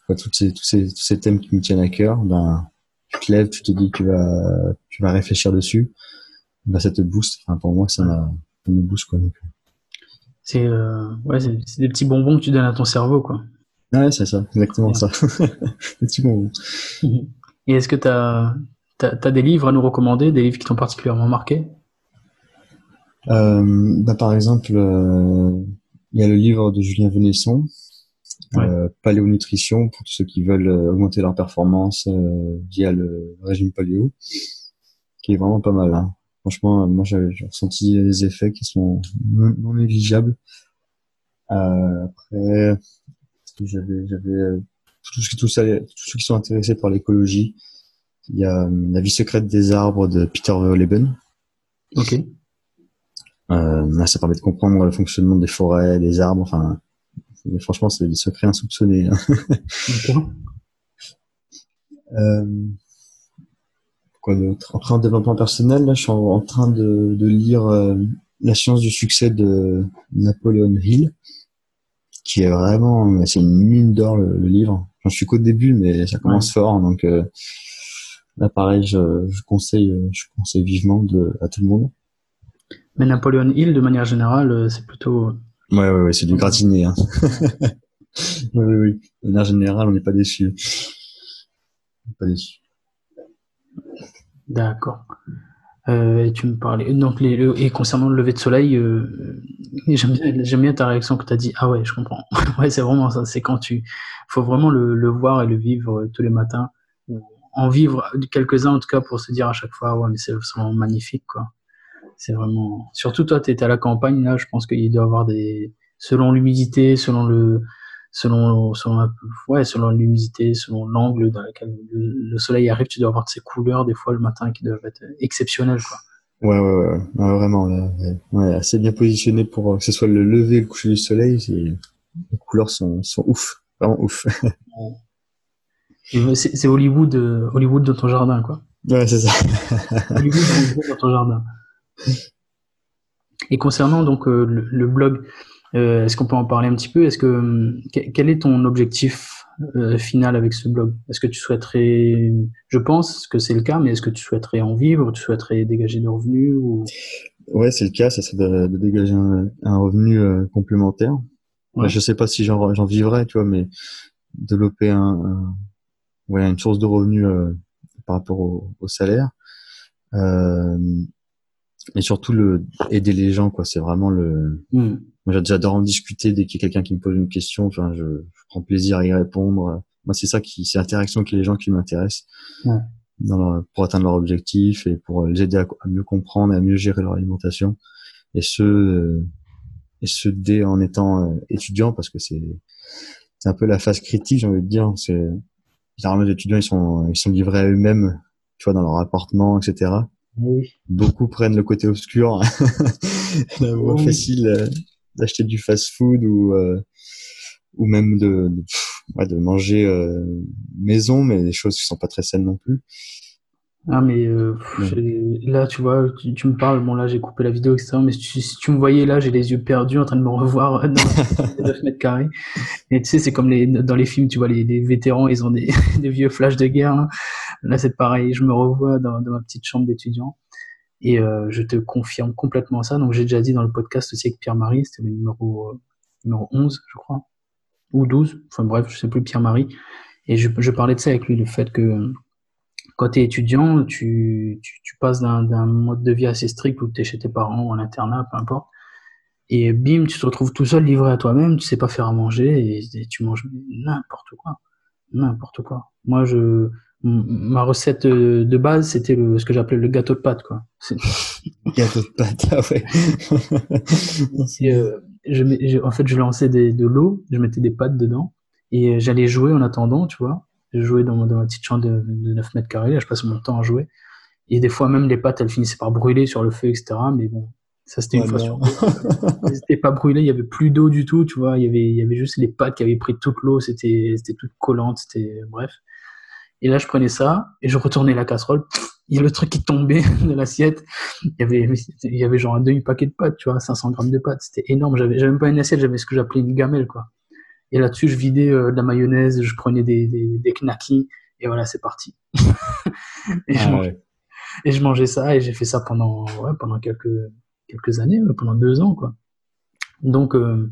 S2: toutes ces, tous, ces, tous ces thèmes qui me tiennent à cœur, ben tu te lèves, tu te dis que tu vas tu vas réfléchir dessus, ben ça te booste. Enfin pour moi ça, ça me booste quoi.
S1: C'est ouais, c'est des petits bonbons que tu donnes à ton cerveau, quoi.
S2: Ouais, c'est ça, exactement ça. petits bonbons.
S1: Et est-ce que tu as, as, des livres à nous recommander, des livres qui t'ont particulièrement marqué?
S2: Bah, Par exemple, il y a le livre de Julien Venesson, euh, paléonutrition pour tous ceux qui veulent euh, augmenter leur performance euh, via le régime paléo, qui est vraiment pas mal. Hein. Franchement, moi j'ai ressenti des effets qui sont non, négligeables. après, j'avais, j'avais tout ce, tout ça, tous ceux qui sont intéressés par l'écologie. Il y a La vie secrète des arbres de Peter Leben.
S1: Ok.
S2: Euh, ça permet de comprendre le fonctionnement des forêts, des arbres, enfin, franchement, c'est des secrets insoupçonnés. Hein. euh, quoi d'autre? Après, en développement personnel, là, je suis en, train de, de lire euh, La science du succès de Napoleon Hill, qui est vraiment, c'est une mine d'or le, livre. J'en suis qu'au début, mais ça commence fort, donc euh, là, pareil, je, je, conseille, je conseille vivement de, à tout le monde.
S1: Mais Napoleon Hill, de manière générale, euh, c'est plutôt.
S2: Ouais, ouais, ouais, c'est du gratiné. Hein. oui, oui, oui. De manière générale, on n'est pas déçu. Pas déçu.
S1: D'accord. Euh, et tu me parlais donc et concernant le lever de soleil, euh, j'aime bien, ta réaction que tu as dit ah ouais je comprends ouais c'est vraiment ça c'est quand tu faut vraiment le, voir et le vivre tous les matins en vivre quelques uns en tout cas pour se dire à chaque fois ouais mais c'est vraiment magnifique quoi c'est vraiment. Surtout toi, tu étais à la campagne là. Je pense qu'il doit y avoir des. Selon l'humidité, selon le, selon, selon, ouais, selon l'humidité, selon l'angle dans lequel le, soleil arrive, tu dois avoir de ces couleurs des fois le matin qui doivent être exceptionnelles, quoi.
S2: Ouais, ouais, ouais, vraiment, là, ouais, assez bien positionné pour que ce soit le lever et le coucher du soleil. Les couleurs sont, sont ouf, vraiment ouf.
S1: c'est Hollywood, euh, Hollywood dans ton jardin, quoi.
S2: Ouais, c'est ça.
S1: Hollywood dans ton jardin. Et concernant donc euh, le, blog, euh, est-ce qu'on peut en parler un petit peu? Est-ce que quel est ton objectif euh, final avec ce blog? Est-ce que tu souhaiterais, je pense que c'est le cas, mais est-ce que tu souhaiterais en vivre Tu souhaiterais dégager des revenus ou...
S2: Ouais, c'est le cas. Ça, c'est de, dégager un, revenu complémentaire. Ouais. je sais pas si j'en vivrai, tu vois, mais développer un, ouais, une source de revenus par rapport au, au salaire. Euh, et surtout le aider les gens quoi c'est vraiment le mm. J'adore en discuter dès qu'il y a quelqu'un qui me pose une question. Enfin je, je, prends plaisir à y répondre. Moi c'est ça qui c'est l'interaction avec les gens qui m'intéresse. Dans pour atteindre leur objectif et pour les aider à, mieux comprendre et à mieux gérer leur alimentation. Et ce et ce dès en étant euh, étudiant parce que c'est c'est un peu la phase critique j'ai envie de dire. C'est généralement les étudiants ils sont ils sont livrés à eux-mêmes tu vois dans leur appartement etc Beaucoup prennent le côté obscur, la voie facile euh, d'acheter du fast-food ou euh, ou même de de, ouais, de manger euh, maison, mais des choses qui sont pas très saines non plus.
S1: Ah mais euh, là tu vois tu, me parles bon là j'ai coupé la vidéo etc mais si, tu me voyais là j'ai les yeux perdus en train de me revoir dans 9 mètres carrés et tu sais c'est comme les dans les films tu vois les, les vétérans ils ont des, des vieux flashs de guerre hein. là c'est pareil je me revois dans, dans ma petite chambre d'étudiant et euh, je te confirme complètement ça donc j'ai déjà dit dans le podcast aussi avec Pierre-Marie c'était le numéro euh, numéro 11 je crois ou 12 enfin bref je sais plus Pierre-Marie et je, je parlais de ça avec lui le fait que quand tu es étudiant, tu, tu, passes d'un mode de vie assez strict où tu es chez tes parents ou en internat, peu importe. Et bim, tu te retrouves tout seul livré à toi-même, tu sais pas faire à manger et, tu manges n'importe quoi. N'importe quoi. Moi, je, ma recette de base, c'était ce que j'appelais le gâteau de pâte, quoi.
S2: gâteau de pâte, ah ouais.
S1: Euh, je, en fait, je lançais de l'eau, je mettais des pâtes dedans et j'allais jouer en attendant, tu vois. Je jouais dans, dans ma petite chambre de, de 9 mètres carrés. Là, je passe mon temps à jouer. Et des fois, même les pâtes, elles finissaient par brûler sur le feu, etc. Mais bon, ça, c'était une fois sur Elles n'étaient pas brûlées, il y avait plus d'eau du tout, tu vois. Il y avait, il y avait juste les pâtes qui avaient pris toute l'eau, c'était, c'était toute collante, c'était, bref. Et là, je prenais ça et je retournais la casserole. Il y a le truc qui tombait de l'assiette. Il y avait, il y avait genre un demi-paquet de pâtes, tu vois, 500 grammes de pâtes. C'était énorme. J'avais, j'avais même pas une assiette, j'avais ce que j'appelais une gamelle, quoi. Et là-dessus, je vidais euh, de la mayonnaise, je prenais des, des, des knackis, et voilà, c'est parti. et, je ah mangeais, et je mangeais ça, et j'ai fait ça pendant, ouais, pendant quelques, quelques années, pendant deux ans, quoi. Donc, euh,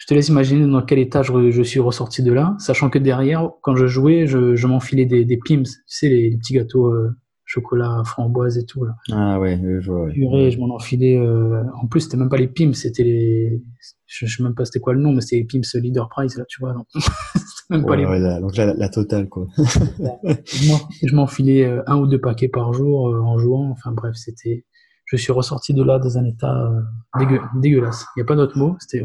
S1: je te laisse imaginer dans quel état je, suis ressorti de là, sachant que derrière, quand je jouais, je, m'enfilais des, des pims, tu sais, les, petits gâteaux euh, chocolat, framboise et tout. Là.
S2: Ah ouais, je vois.
S1: je m'en enfilais. Euh, en plus, c'était même pas les pims, c'était les. Je, sais même pas c'était quoi le nom, mais c'était les pims Leader Prize, là, tu vois. Donc,
S2: même pas les... donc la, la, totale, quoi.
S1: je m'enfilais un ou deux paquets par jour en jouant. Enfin bref, c'était je suis ressorti de là dans un état euh, dégueulasse. Il n'y a pas d'autre mot. C'était,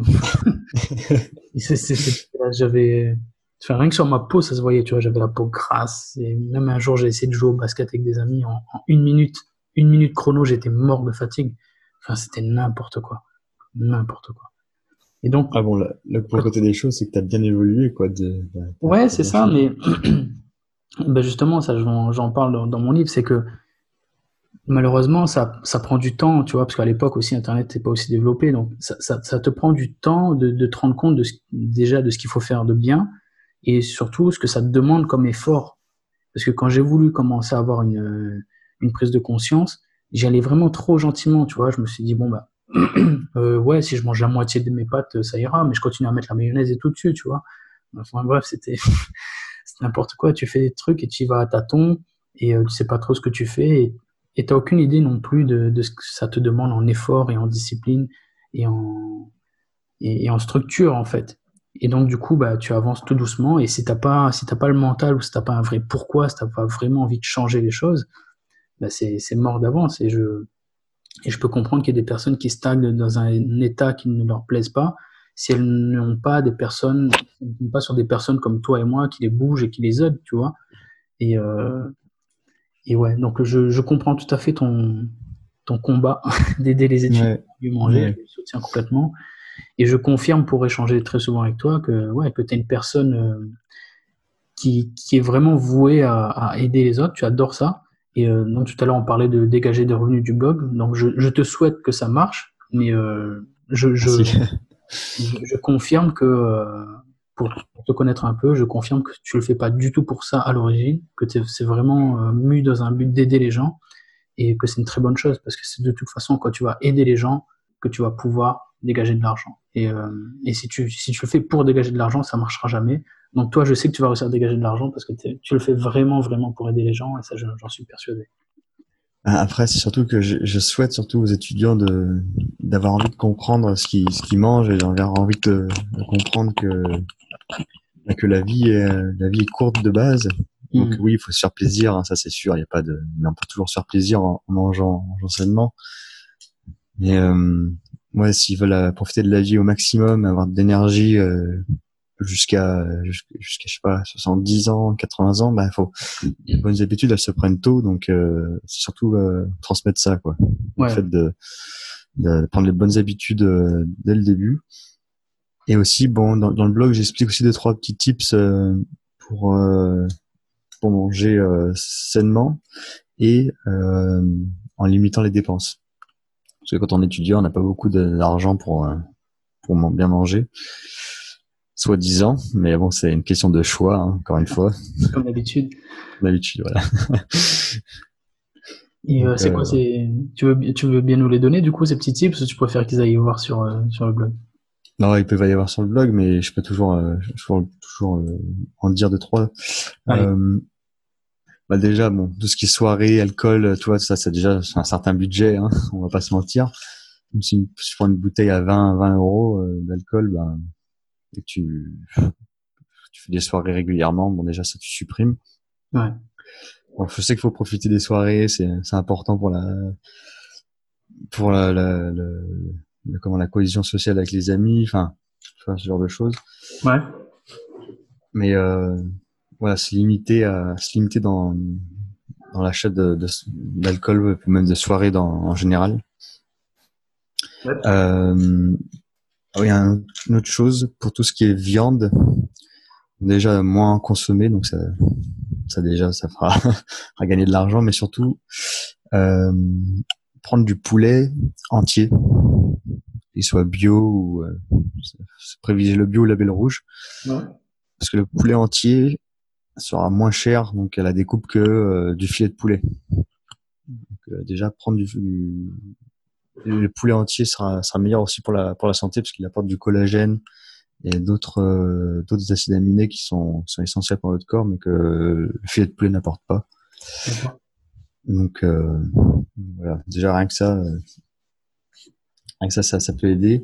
S1: j'avais, enfin, rien que sur ma peau, ça se voyait, tu vois, j'avais la peau grasse. Et même un jour, j'ai essayé de jouer au basket avec des amis en, une minute, une minute chrono, j'étais mort de fatigue. Enfin, c'était n'importe quoi, n'importe quoi.
S2: Et donc, ah bon, le, côté des choses, c'est que tu as bien évolué, quoi. De,
S1: ouais, c'est ça, mais ben justement, ça, j'en parle dans, dans mon livre, c'est que malheureusement, ça, ça prend du temps, tu vois, parce qu'à l'époque aussi, Internet n'est pas aussi développé. Donc, ça, ça, te prend du temps de, de te rendre compte de déjà de ce qu'il faut faire de bien et surtout ce que ça te demande comme effort. Parce que quand j'ai voulu commencer à avoir une, une prise de conscience, j'y allais vraiment trop gentiment, tu vois. Je me suis dit, bon, bah, euh, ouais, si je mange la moitié de mes pâtes, ça ira, mais je continue à mettre la mayonnaise et tout dessus, tu vois. Enfin, bref, c'était n'importe quoi. Tu fais des trucs et tu y vas à tâtons et euh, tu sais pas trop ce que tu fais et et tu n'as aucune idée non plus de, de, ce que ça te demande en effort et en discipline et en, et, en structure, en fait. Et donc, du coup, bah, tu avances tout doucement. Et si tu n'as pas, si pas le mental ou si tu n'as pas un vrai pourquoi, si tu n'as pas vraiment envie de changer les choses, bah, c'est mort d'avance. Et je, et je peux comprendre qu'il y a des personnes qui stagnent dans un état qui ne leur plaise pas si elles n'ont pas des personnes, pas sur des personnes comme toi et moi qui les bougent et qui les aident, tu vois. Et, euh, et ouais, donc je, je, comprends tout à fait ton, ton combat d'aider les étudiants à mieux manger, je le soutiens complètement. Et je confirme pour échanger très souvent avec toi que, ouais, que tu es une personne euh, qui, qui, est vraiment vouée à, à, aider les autres, tu adores ça. Et euh, donc tout à l'heure on parlait de dégager des revenus du blog, donc je, je te souhaite que ça marche, mais euh, je, je, je, confirme que euh, pour, te connaître un peu, je confirme que tu le fais pas du tout pour ça à l'origine, que c'est vraiment euh, mu dans un but d'aider les gens et que c'est une très bonne chose parce que c'est de toute façon quand tu vas aider les gens que tu vas pouvoir dégager de l'argent. Et, euh, si, tu, le fais pour dégager de l'argent, ça marchera jamais. Donc toi, je sais que tu vas réussir à dégager de l'argent parce que tu le fais vraiment, vraiment pour aider les gens et ça, j'en suis persuadé.
S2: Après, c'est surtout que je, souhaite surtout aux étudiants de d'avoir envie de comprendre ce qu'ils ce mangent et d'avoir envie de, comprendre que que la vie est la vie est courte de base. Donc mm. oui, il faut se faire plaisir, hein, ça c'est sûr. Il y a pas de, mais on peut toujours se faire plaisir en, mangeant, en mangeant sainement. Mais euh, ouais, s'ils veulent euh, profiter de la vie au maximum, avoir de l'énergie euh, jusqu'à jusqu'à je sais pas 70 ans 80 ans bah faut les bonnes habitudes elles se prennent tôt donc euh, c'est surtout euh, transmettre ça quoi le fait de, de, prendre les bonnes habitudes euh, dès le début et aussi bon dans, dans le blog j'explique aussi deux trois petits tips euh, pour pour manger sainement et en limitant les dépenses parce que quand on est étudiant on n'a pas beaucoup d'argent pour pour bien manger soi-disant, mais bon, c'est une question de choix, hein, encore une fois.
S1: Comme d'habitude.
S2: Comme d'habitude, voilà.
S1: Et euh, c'est quoi, euh, tu veux, tu veux bien nous les donner du coup ces petits tips ou tu préfères qu'ils aillent voir sur euh, sur le blog?
S2: Non, ils peuvent aller voir sur le blog, mais je peux toujours toujours, toujours en dire deux trois. bah déjà, bon, tout ce qui est soirée, alcool, tu vois, ça, c'est déjà un certain budget, hein, on va pas se mentir. Si je prends une bouteille à 20 20 euros d'alcool, ben et tu, tu fais des soirées régulièrement, bon déjà ça tu supprimes.
S1: Ouais.
S2: Bon, je sais qu'il faut profiter des soirées, c'est c'est important pour la pour la, la, la, comment la cohésion sociale avec les amis, enfin ce genre de choses.
S1: Ouais.
S2: Mais euh, voilà, c'est limité à se limiter dans dans l'achat de, d'alcool, même de soirées dans, en général. Ouais. Euh, oui, une autre chose pour tout ce qui est viande, déjà moins consommer, donc ça, ça déjà ça fera, fera gagner de l'argent, mais surtout euh, prendre du poulet entier, qu'il soit bio ou euh, préviser le bio ou label rouge, parce que le poulet entier sera moins cher donc à la découpe que euh, du filet de poulet. Donc, euh, déjà prendre du, le poulet entier sera, sera meilleur aussi pour la, pour la santé parce qu'il apporte du collagène et d'autres euh, d'autres acides aminés qui sont, sont essentiels pour notre corps mais que le filet de poulet n'apporte pas. Donc euh, voilà, déjà rien que ça, euh, ça, ça, ça peut aider.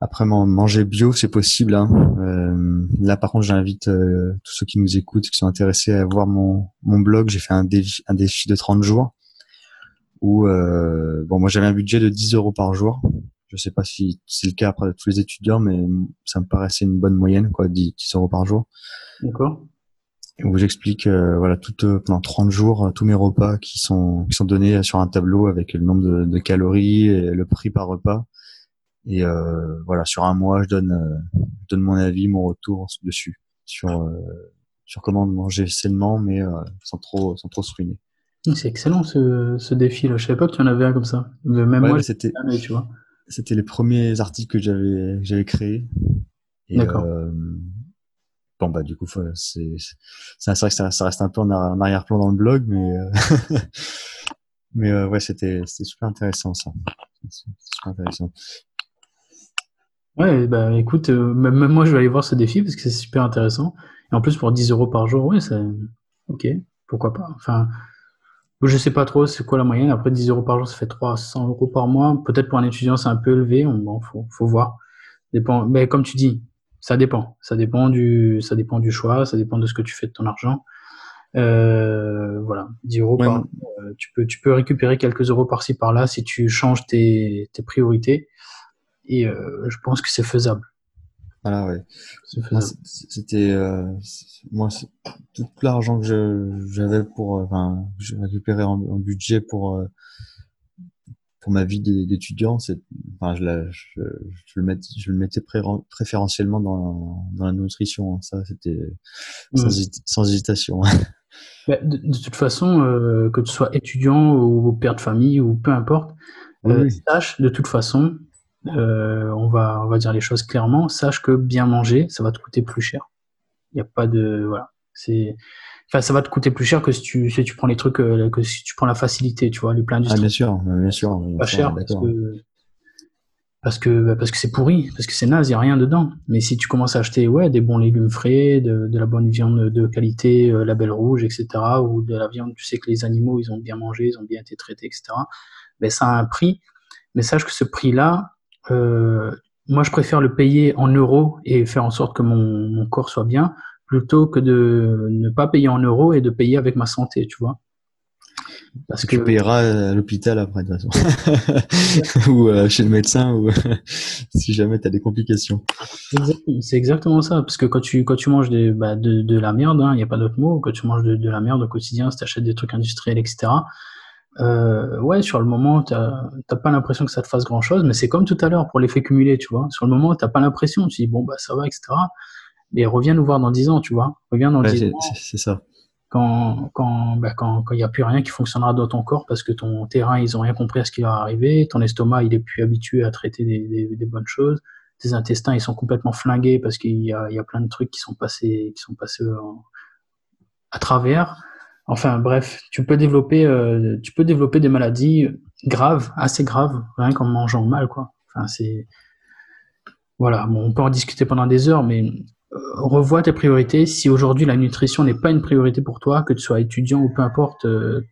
S2: Après manger bio, c'est possible. Hein. Euh, là par contre, j'invite euh, tous ceux qui nous écoutent, qui sont intéressés à voir mon mon blog. J'ai fait un défi, un défi de 30 jours où euh, bon moi j'avais un budget de 10 euros par jour. Je sais pas si c'est le cas après tous les étudiants, mais ça me paraissait une bonne moyenne, quoi, 10, 10 euros par jour.
S1: D'accord
S2: où j'explique euh, voilà tout euh, pendant 30 jours euh, tous mes repas qui sont qui sont donnés sur un tableau avec le nombre de, de calories et le prix par repas. Et voilà sur un mois je donne je donne mon avis mon retour dessus sur sur comment manger sainement mais sans trop sans trop se ruiner.
S1: C'est excellent ce, ce défi là. Je savais pas que tu en avais un comme ça. Même moi
S2: c'était tu vois. c'était les premiers articles que j'avais j'avais créés.
S1: D'accord
S2: bon bah du coup c'est c'est vrai que ça, ça, reste un peu en, arrière-plan dans le blog mais euh, mais euh, ouais c'était c'était super intéressant ça. Super intéressant.
S1: Ouais bah écoute euh, même, moi je vais aller voir ce défi parce que c'est super intéressant. Et en plus pour 10 euros par jour ouais c'est ok pourquoi pas. Enfin je sais pas trop c'est quoi la moyenne. Après 10 euros par jour ça fait 300 euros par mois. Peut-être pour un étudiant c'est un peu élevé. Bon faut faut voir. Dépend mais comme tu dis ça dépend. Ça dépend du, ça dépend du choix, ça dépend de ce que tu fais de ton argent. Euh, voilà, 10 euros par, euh, tu peux, tu peux récupérer quelques euros par-ci par-là si tu changes tes, tes priorités. Et euh, je pense que c'est faisable.
S2: Voilà, ouais. C'était moi tout l'argent que j'avais pour, enfin, j'ai récupéré en, en, budget pour pour ma vie d'étudiant, c'est, enfin, je, la, je, je, le mettais, je le mettais préférentiellement dans, dans la nutrition. Hein. Ça, c'était sans, mmh. sans, hésitation.
S1: Bah, de, de, toute façon, euh, que tu sois étudiant ou père de famille ou peu importe, euh, sache de toute façon, euh, on va on va dire les choses clairement. Sache que bien manger, ça va te coûter plus cher. Il n'y a pas de voilà. C'est Enfin, ça va te coûter plus cher que si tu, si tu prends les trucs, euh, que si tu prends la facilité, tu vois, les plats industriels.
S2: Ah, bien sûr, bien sûr.
S1: pas cher parce que, parce que, bah, parce que c'est pourri, parce que c'est naze, il n'y a rien dedans. Mais si tu commences à acheter, ouais, des bons légumes frais, de, de la bonne viande de qualité, euh, label rouge, etc., ou de la viande, tu sais que les animaux, ils ont bien mangé, ils ont bien été traités, etc., ben, ça a un prix. Mais sache que ce prix-là, euh, moi, je préfère le payer en euros et faire en sorte que mon, mon corps soit bien plutôt que de ne pas payer en euros et de payer avec ma santé, tu vois.
S2: Parce que tu payeras à l'hôpital après, de toute façon. ou euh, chez le médecin, ou si jamais tu as des complications.
S1: C'est exactement ça. Parce que quand tu, quand tu manges des, bah, de, de, la merde, il hein, n'y a pas d'autre mot, quand tu manges de, de, la merde au quotidien, si tu achètes des trucs industriels, etc., euh, ouais, sur le moment, tu n'as pas l'impression que ça te fasse grand chose, mais c'est comme tout à l'heure pour l'effet cumulé, tu vois. Sur le moment, tu pas l'impression, tu dis, bon, bah ça va, etc mais reviens nous voir dans 10 ans, tu vois. Reviens dans 10 ans.
S2: C'est ça.
S1: Quand quand bah, quand il n'y a plus rien qui fonctionnera dans ton corps parce que ton terrain, ils ont rien compris à ce qui va arriver, ton estomac, il est plus habitué à traiter des, des, bonnes choses, tes intestins, ils sont complètement flingués parce qu'il y a, il y a plein de trucs qui sont passés, qui sont passés à travers. Enfin bref, tu peux développer, euh, tu peux développer des maladies graves, assez graves, rien qu'en mangeant mal, quoi. Enfin c'est voilà, bon, on peut en discuter pendant des heures, mais revois tes priorités. Si aujourd'hui la nutrition n'est pas une priorité pour toi, que tu sois étudiant ou peu importe euh,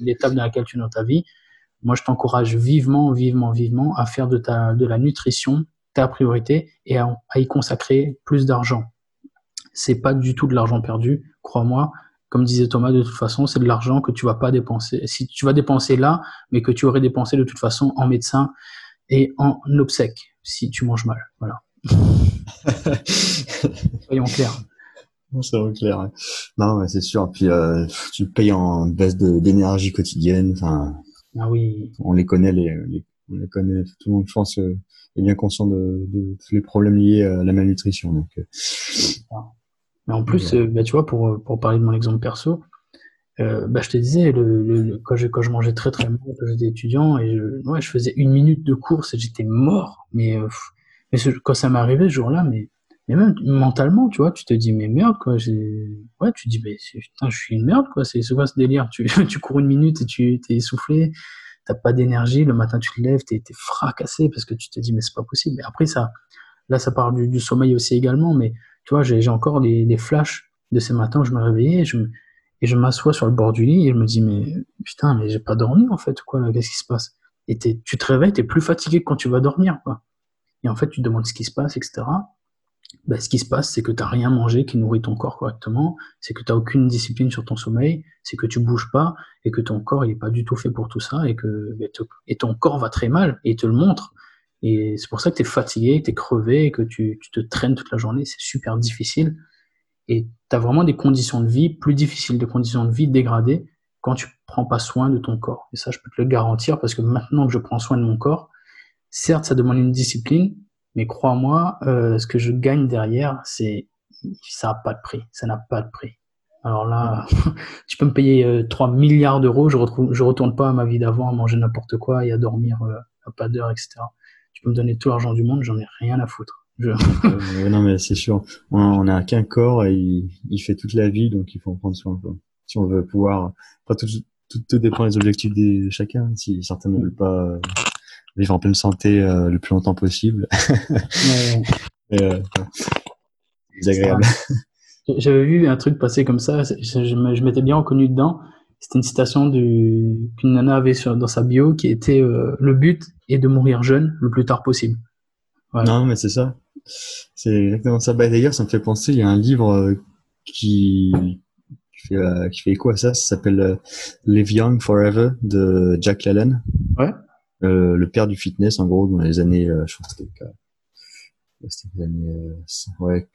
S1: l'étape dans laquelle tu es dans ta vie, moi je t'encourage vivement, vivement, vivement à faire de, ta, de la nutrition ta priorité et à, y consacrer plus d'argent. C'est pas du tout de l'argent perdu, crois-moi. Comme disait Thomas, de toute façon, c'est de l'argent que tu vas pas dépenser. Si tu vas dépenser là, mais que tu aurais dépensé de toute façon en médecin et en obsèques si tu manges mal. Voilà. Soyons clairs.
S2: Soyons. Non, c'est sûr. Puis euh, tu payes en baisse d'énergie quotidienne. Enfin,
S1: ah oui.
S2: On les connaît, les, on les connaît. Tout le monde, je pense, euh, est bien conscient de, de, tous les problèmes liés à la malnutrition. Donc. Euh.
S1: Mais en plus, bah, tu vois, pour pour parler de mon exemple perso, bah, je te disais, le, le, quand, je, quand je mangeais très très mal, quand j'étais étudiant, et je, ouais, je faisais une minute de course et j'étais mort. Mais mais quand ça m'est arrivé ce jour-là, mais, mais même mentalement, tu vois, tu te dis, mais merde, quoi. Ouais, tu te dis, mais putain, je suis une merde, quoi. C'est quoi ce délire? Tu, cours une minute et tu es essoufflé. t'as pas d'énergie, le matin tu te lèves, t'es es fracassé parce que tu te dis mais c'est pas possible. Et après ça, là ça parle du, sommeil aussi également, mais tu vois, j'ai encore des, des, flashs de ces matins où je me réveillais et je, et je m'assois sur le bord du lit et je me dis mais putain mais j'ai pas dormi en fait quoi là, qu'est-ce qui se passe? Et tu te réveilles, t'es plus fatigué que quand tu vas dormir quoi. Et en fait tu te demandes ce qui se passe, etc. Bah, ce qui se passe, c'est que tu n'as rien mangé qui nourrit ton corps correctement, c'est que tu n'as aucune discipline sur ton sommeil, c'est que tu bouges pas et que ton corps il est pas du tout fait pour tout ça et que bah, et ton corps va très mal et il te le montre. Et c'est pour ça que tu es fatigué, tu es crevé, que tu, tu, te traînes toute la journée, c'est super difficile. Et tu as vraiment des conditions de vie plus difficiles, des conditions de vie dégradées quand tu prends pas soin de ton corps. Et ça, je peux te le garantir parce que maintenant que je prends soin de mon corps, certes, ça demande une discipline, mais crois-moi, euh, ce que je gagne derrière, c'est ça n'a pas de prix. Ça n'a pas de prix. Alors là, tu peux me payer 3 euh, milliards d'euros, je retrouve, je retourne pas à ma vie d'avant, à manger n'importe quoi et à dormir euh, à pas d'heure, etc. Tu peux me donner tout l'argent du monde, j'en ai rien à foutre.
S2: non mais c'est sûr, on n'a qu'un corps et il, fait toute la vie, donc il faut en prendre soin. Si on veut pouvoir, tout, tout, dépend des objectifs de chacun. Si certains ne veulent pas vivre en pleine santé euh, le plus longtemps possible. ouais. euh,
S1: agréable. J'avais vu un truc passer comme ça, je, m'étais bien reconnu dedans. C'était une citation qu'une nana avait sur, dans sa bio qui était euh, le but est de mourir jeune le plus tard possible.
S2: Non, mais c'est ça. C'est exactement ça. Bah, D'ailleurs, ça me fait penser, il y a un livre euh, qui, qui, fait, qui fait écho à ça, ça s'appelle Live Young Forever de Jack Lellen.
S1: Ouais.
S2: Euh, le père du fitness, en gros, dans les années, euh, je crois que c'était les années euh, ouais,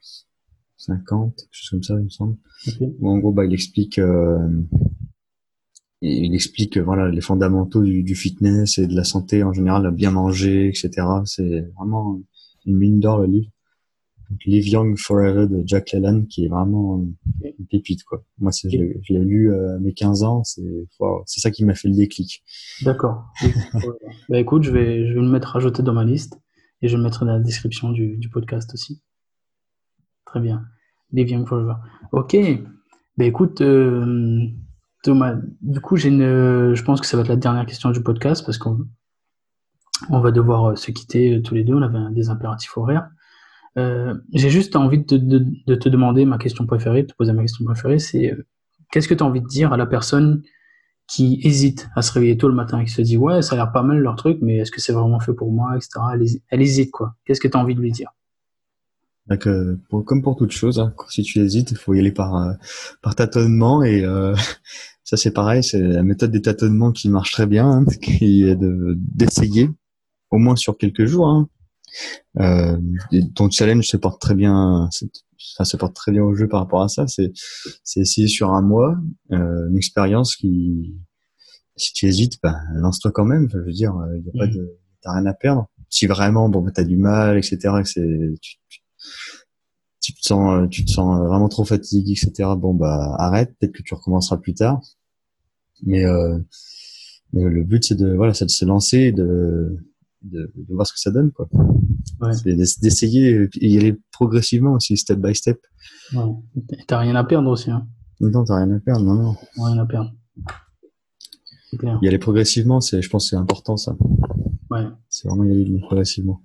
S2: 50, quelque chose comme ça, il me semble. en gros, bah, il explique, il explique voilà les fondamentaux du, du, fitness et de la santé en général, bien manger, etc. C'est vraiment une mine d'or le livre. Live Young Forever de Jack Lalanne, qui est vraiment une pépite, quoi. Moi, je, l'ai lu euh, à mes 15 ans, c'est c'est ça qui m'a fait le déclic.
S1: D'accord. bah écoute, je vais, je vais le mettre rajouté dans ma liste et je le mettrai dans la description du, du podcast aussi. Très bien. Live Young Forever. Ok. Bah écoute, euh, Thomas, du coup, j'ai une, je pense que ça va être la dernière question du podcast parce qu'on on va devoir euh, se quitter tous les deux. On avait des impératifs horaires. Euh, j'ai juste envie de, te demander ma question préférée, de te poser ma question préférée, c'est euh, qu'est-ce que tu as envie de dire à la personne qui hésite à se réveiller tôt le matin, qui se dit ouais, ça a l'air pas mal leur truc, mais est-ce que c'est vraiment fait pour moi, etc. Elle, hésite quoi. Qu'est-ce que tu as envie de lui dire?
S2: Euh, comme pour toute chose, hein, si tu hésites, il faut y aller par, par tâtonnement et ça c'est pareil, c'est la méthode des tâtonnements qui marche très bien, hein, qui est d'essayer au moins sur quelques jours. Hein, euh, ton challenge se porte très bien, ça se porte très bien au jeu par rapport à ça. C'est, c'est essayer sur un mois euh, une expérience qui, si tu hésites, ben lance-toi quand même. Je veux dire, il euh, y a pas mm. de, t'as rien à perdre. Si vraiment, bon, ben, t'as du mal, etc., que c'est, tu, tu, te sens, tu te sens vraiment trop fatigué, etc. Bon, bah arrête. Peut-être que tu recommenceras plus tard. Mais, euh, mais le but, c'est de, voilà, c'est de se lancer, de de, de, voir ce que ça donne quoi. Ouais. d'essayer et y aller progressivement aussi step by step.
S1: Ouais. t'as rien à perdre aussi hein.
S2: non t'as rien à perdre non non.
S1: Rien à perdre.
S2: Clair. y aller progressivement c'est je pense c'est important ça.
S1: Ouais.
S2: C'est vraiment y aller progressivement.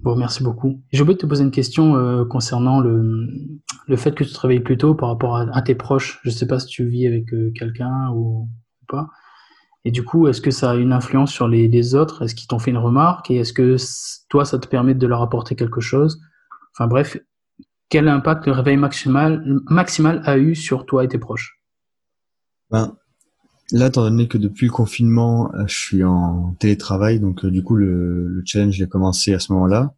S1: Bon merci beaucoup. J'ai oublié de te poser une question euh, concernant le le fait que tu te réveilles plus tôt par rapport à, à tes proches. Je sais pas si tu vis avec euh, quelqu'un ou pas et du coup, est-ce que ça a une influence sur les, autres? Est-ce qu'ils t'ont fait une remarque? Et est-ce que toi, ça te permet de leur apporter quelque chose? Enfin bref, quel impact le réveil maximal, maximal a eu sur toi et tes proches?
S2: Ben, Là, étant donné que depuis le confinement, euh, je suis en télétravail, donc euh, du coup, le, challenge a commencé à ce moment-là.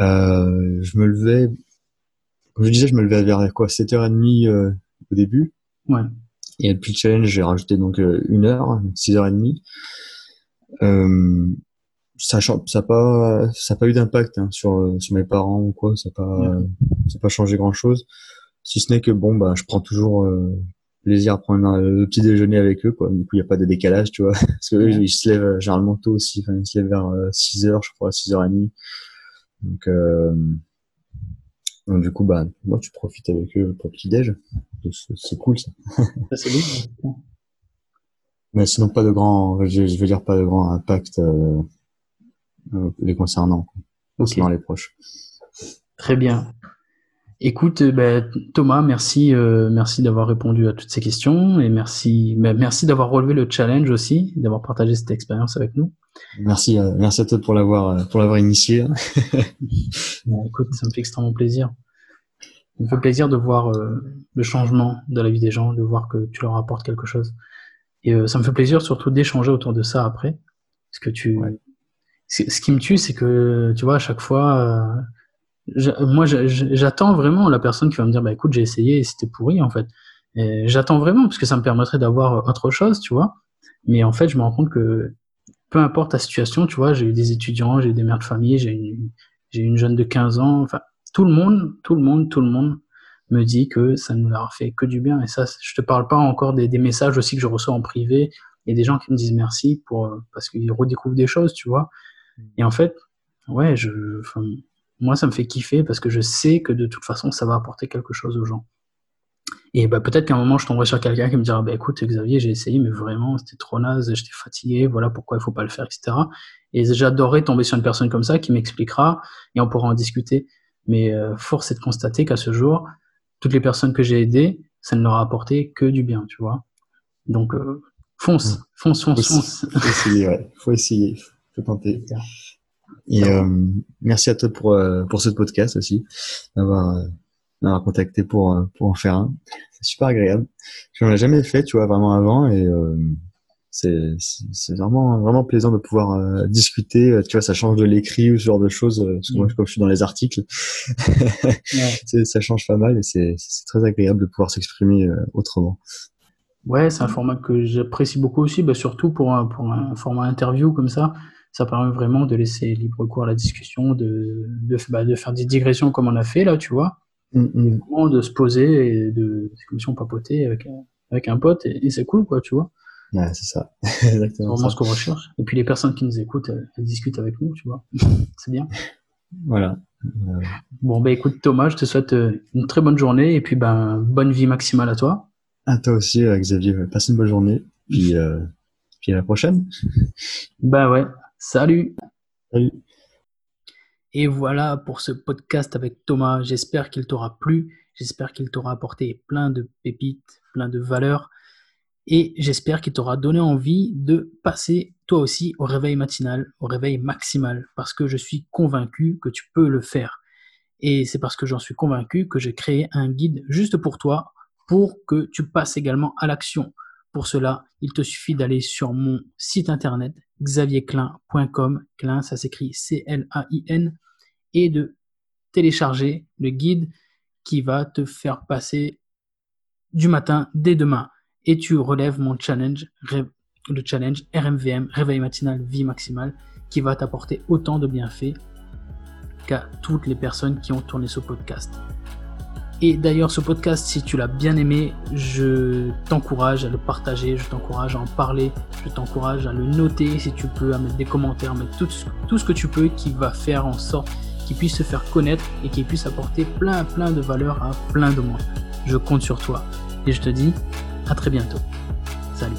S2: Euh, je me levais, comme je disais, je me levais vers quoi 7h30 euh, au début.
S1: Ouais.
S2: Et depuis le challenge, j'ai rajouté donc euh, une heure, six heures et demie. Euh, ça ça pas ça pas eu d'impact hein, sur sur mes parents ou quoi. Ça pas ça pas changé grand chose si ce n'est que bon bah je prends toujours euh, plaisir à prendre le petit déjeuner avec eux quoi. Du coup il y a pas de décalage tu vois. Parce que ils se lèvent euh, généralement tôt aussi. Enfin ils se lèvent vers 6 heures je crois 6 heures et demie. Donc euh, donc, du coup, bah, moi, tu profites avec eux pour le petit déj. C'est cool, ça.
S1: c'est bien.
S2: Mais sinon, pas de grand, je, veux dire, pas de grand impact euh, euh, les concernant, concernant les proches.
S1: Très bien. Écoute, ben, Thomas, merci, merci d'avoir répondu à toutes ces questions et merci, ben, merci d'avoir relevé le challenge aussi, d'avoir partagé cette expérience avec nous.
S2: Merci, merci à toi pour l'avoir, pour l'avoir initié.
S1: écoute, ça me fait extrêmement plaisir. Ça me fait plaisir de voir le changement de la vie des gens, de voir que tu leur apportes quelque chose. Et euh, ça me fait plaisir surtout d'échanger autour de ça après. Parce que tu. Ce qui me tue, c'est que, tu vois, à chaque fois. Euh, moi, j'attends vraiment la personne qui va me dire bah écoute, j'ai essayé et c'était pourri en fait. J'attends vraiment parce que ça me permettrait d'avoir autre chose, tu vois. Mais en fait, je me rends compte que peu importe la situation, tu vois, j'ai eu des étudiants, j'ai eu des mères de famille, j'ai une, une jeune de 15 ans, enfin, tout le monde, tout le monde, tout le monde me dit que ça ne leur fait que du bien. Et ça, je te parle pas encore des, messages aussi que je reçois en privé et des gens qui me disent merci pour euh, parce qu'ils redécouvrent des choses, tu vois. Mm. Et en fait, ouais, je, moi, ça me fait kiffer parce que je sais que de toute façon, ça va apporter quelque chose aux gens. Et bah, peut-être qu'à un moment, je tomberai sur quelqu'un qui me dira, bah, écoute, Xavier, j'ai essayé, mais vraiment, c'était trop naze, j'étais fatigué, voilà pourquoi il faut pas le faire, etc. Et j'adorerais tomber sur une personne comme ça qui m'expliquera et on pourra en discuter. Mais euh, force est de constater qu'à ce jour, toutes les personnes que j'ai aidées, ça ne leur a apporté que du bien, tu vois. Donc, euh, fonce, fonce, fonce, fonce.
S2: Faut essayer, ouais. Faut essayer, faut tenter. Et euh, merci à toi pour euh, pour ce podcast aussi, d'avoir d'avoir contacté pour pour en faire un. C'est super agréable. Je n'en ai jamais fait, tu vois, vraiment avant et c'est c'est vraiment vraiment plaisant de pouvoir euh, discuter euh, tu vois ça change de l'écrit ou ce genre de choses euh, parce que moi mm. comme je suis dans les articles ça change pas mal et c'est c'est très agréable de pouvoir s'exprimer autrement
S1: ouais c'est un format que j'apprécie beaucoup aussi bah, surtout pour un pour un format interview comme ça ça permet vraiment de laisser libre cours à la discussion de de, bah, de faire des digressions comme on a fait là tu vois mm, mm. de se poser et de c'est comme si on papotait avec avec un pote et c'est cool quoi tu vois
S2: Ouais, c'est ça. Exactement.
S1: C'est vraiment ce qu'on recherche. Et puis les personnes qui nous écoutent, elles, discutent avec nous, tu vois. c'est bien.
S2: Voilà.
S1: Bon, bah écoute Thomas, je te souhaite euh, une très bonne journée et puis ben bonne vie maximale à toi.
S2: À toi aussi, euh, Xavier. Passe une bonne journée. Puis, euh, puis à la prochaine.
S1: Ben ouais. Salut.
S2: Salut.
S1: Et voilà pour ce podcast avec Thomas. J'espère qu'il t'aura plu. J'espère qu'il t'aura apporté plein de pépites, plein de valeurs et j'espère qu'il t'aura donné envie de passer toi aussi au réveil matinal, au réveil maximal, parce que je suis convaincu que tu peux le faire. Et c'est parce que j'en suis convaincu que j'ai créé un guide juste pour toi, pour que tu passes également à l'action. Pour cela, il te suffit d'aller sur mon site internet xavierclin.com, Clin, ça s'écrit C-L-A-I-N, et de télécharger le guide qui va te faire passer du matin dès demain. Et tu relèves mon challenge, le challenge RMVM, réveil matinal, vie maximale, qui va t'apporter autant de bienfaits qu'à toutes les personnes qui ont tourné ce podcast. Et d'ailleurs, ce podcast, si tu l'as bien aimé, je t'encourage à le partager, je t'encourage à en parler, je t'encourage à le noter si tu peux, à mettre des commentaires, mettre tout, tout ce que tu peux qui va faire en sorte qu'il puisse se faire connaître et qu'il puisse apporter plein, plein de valeur à plein de monde. Je compte sur toi. Et je te dis à très bientôt. Salut.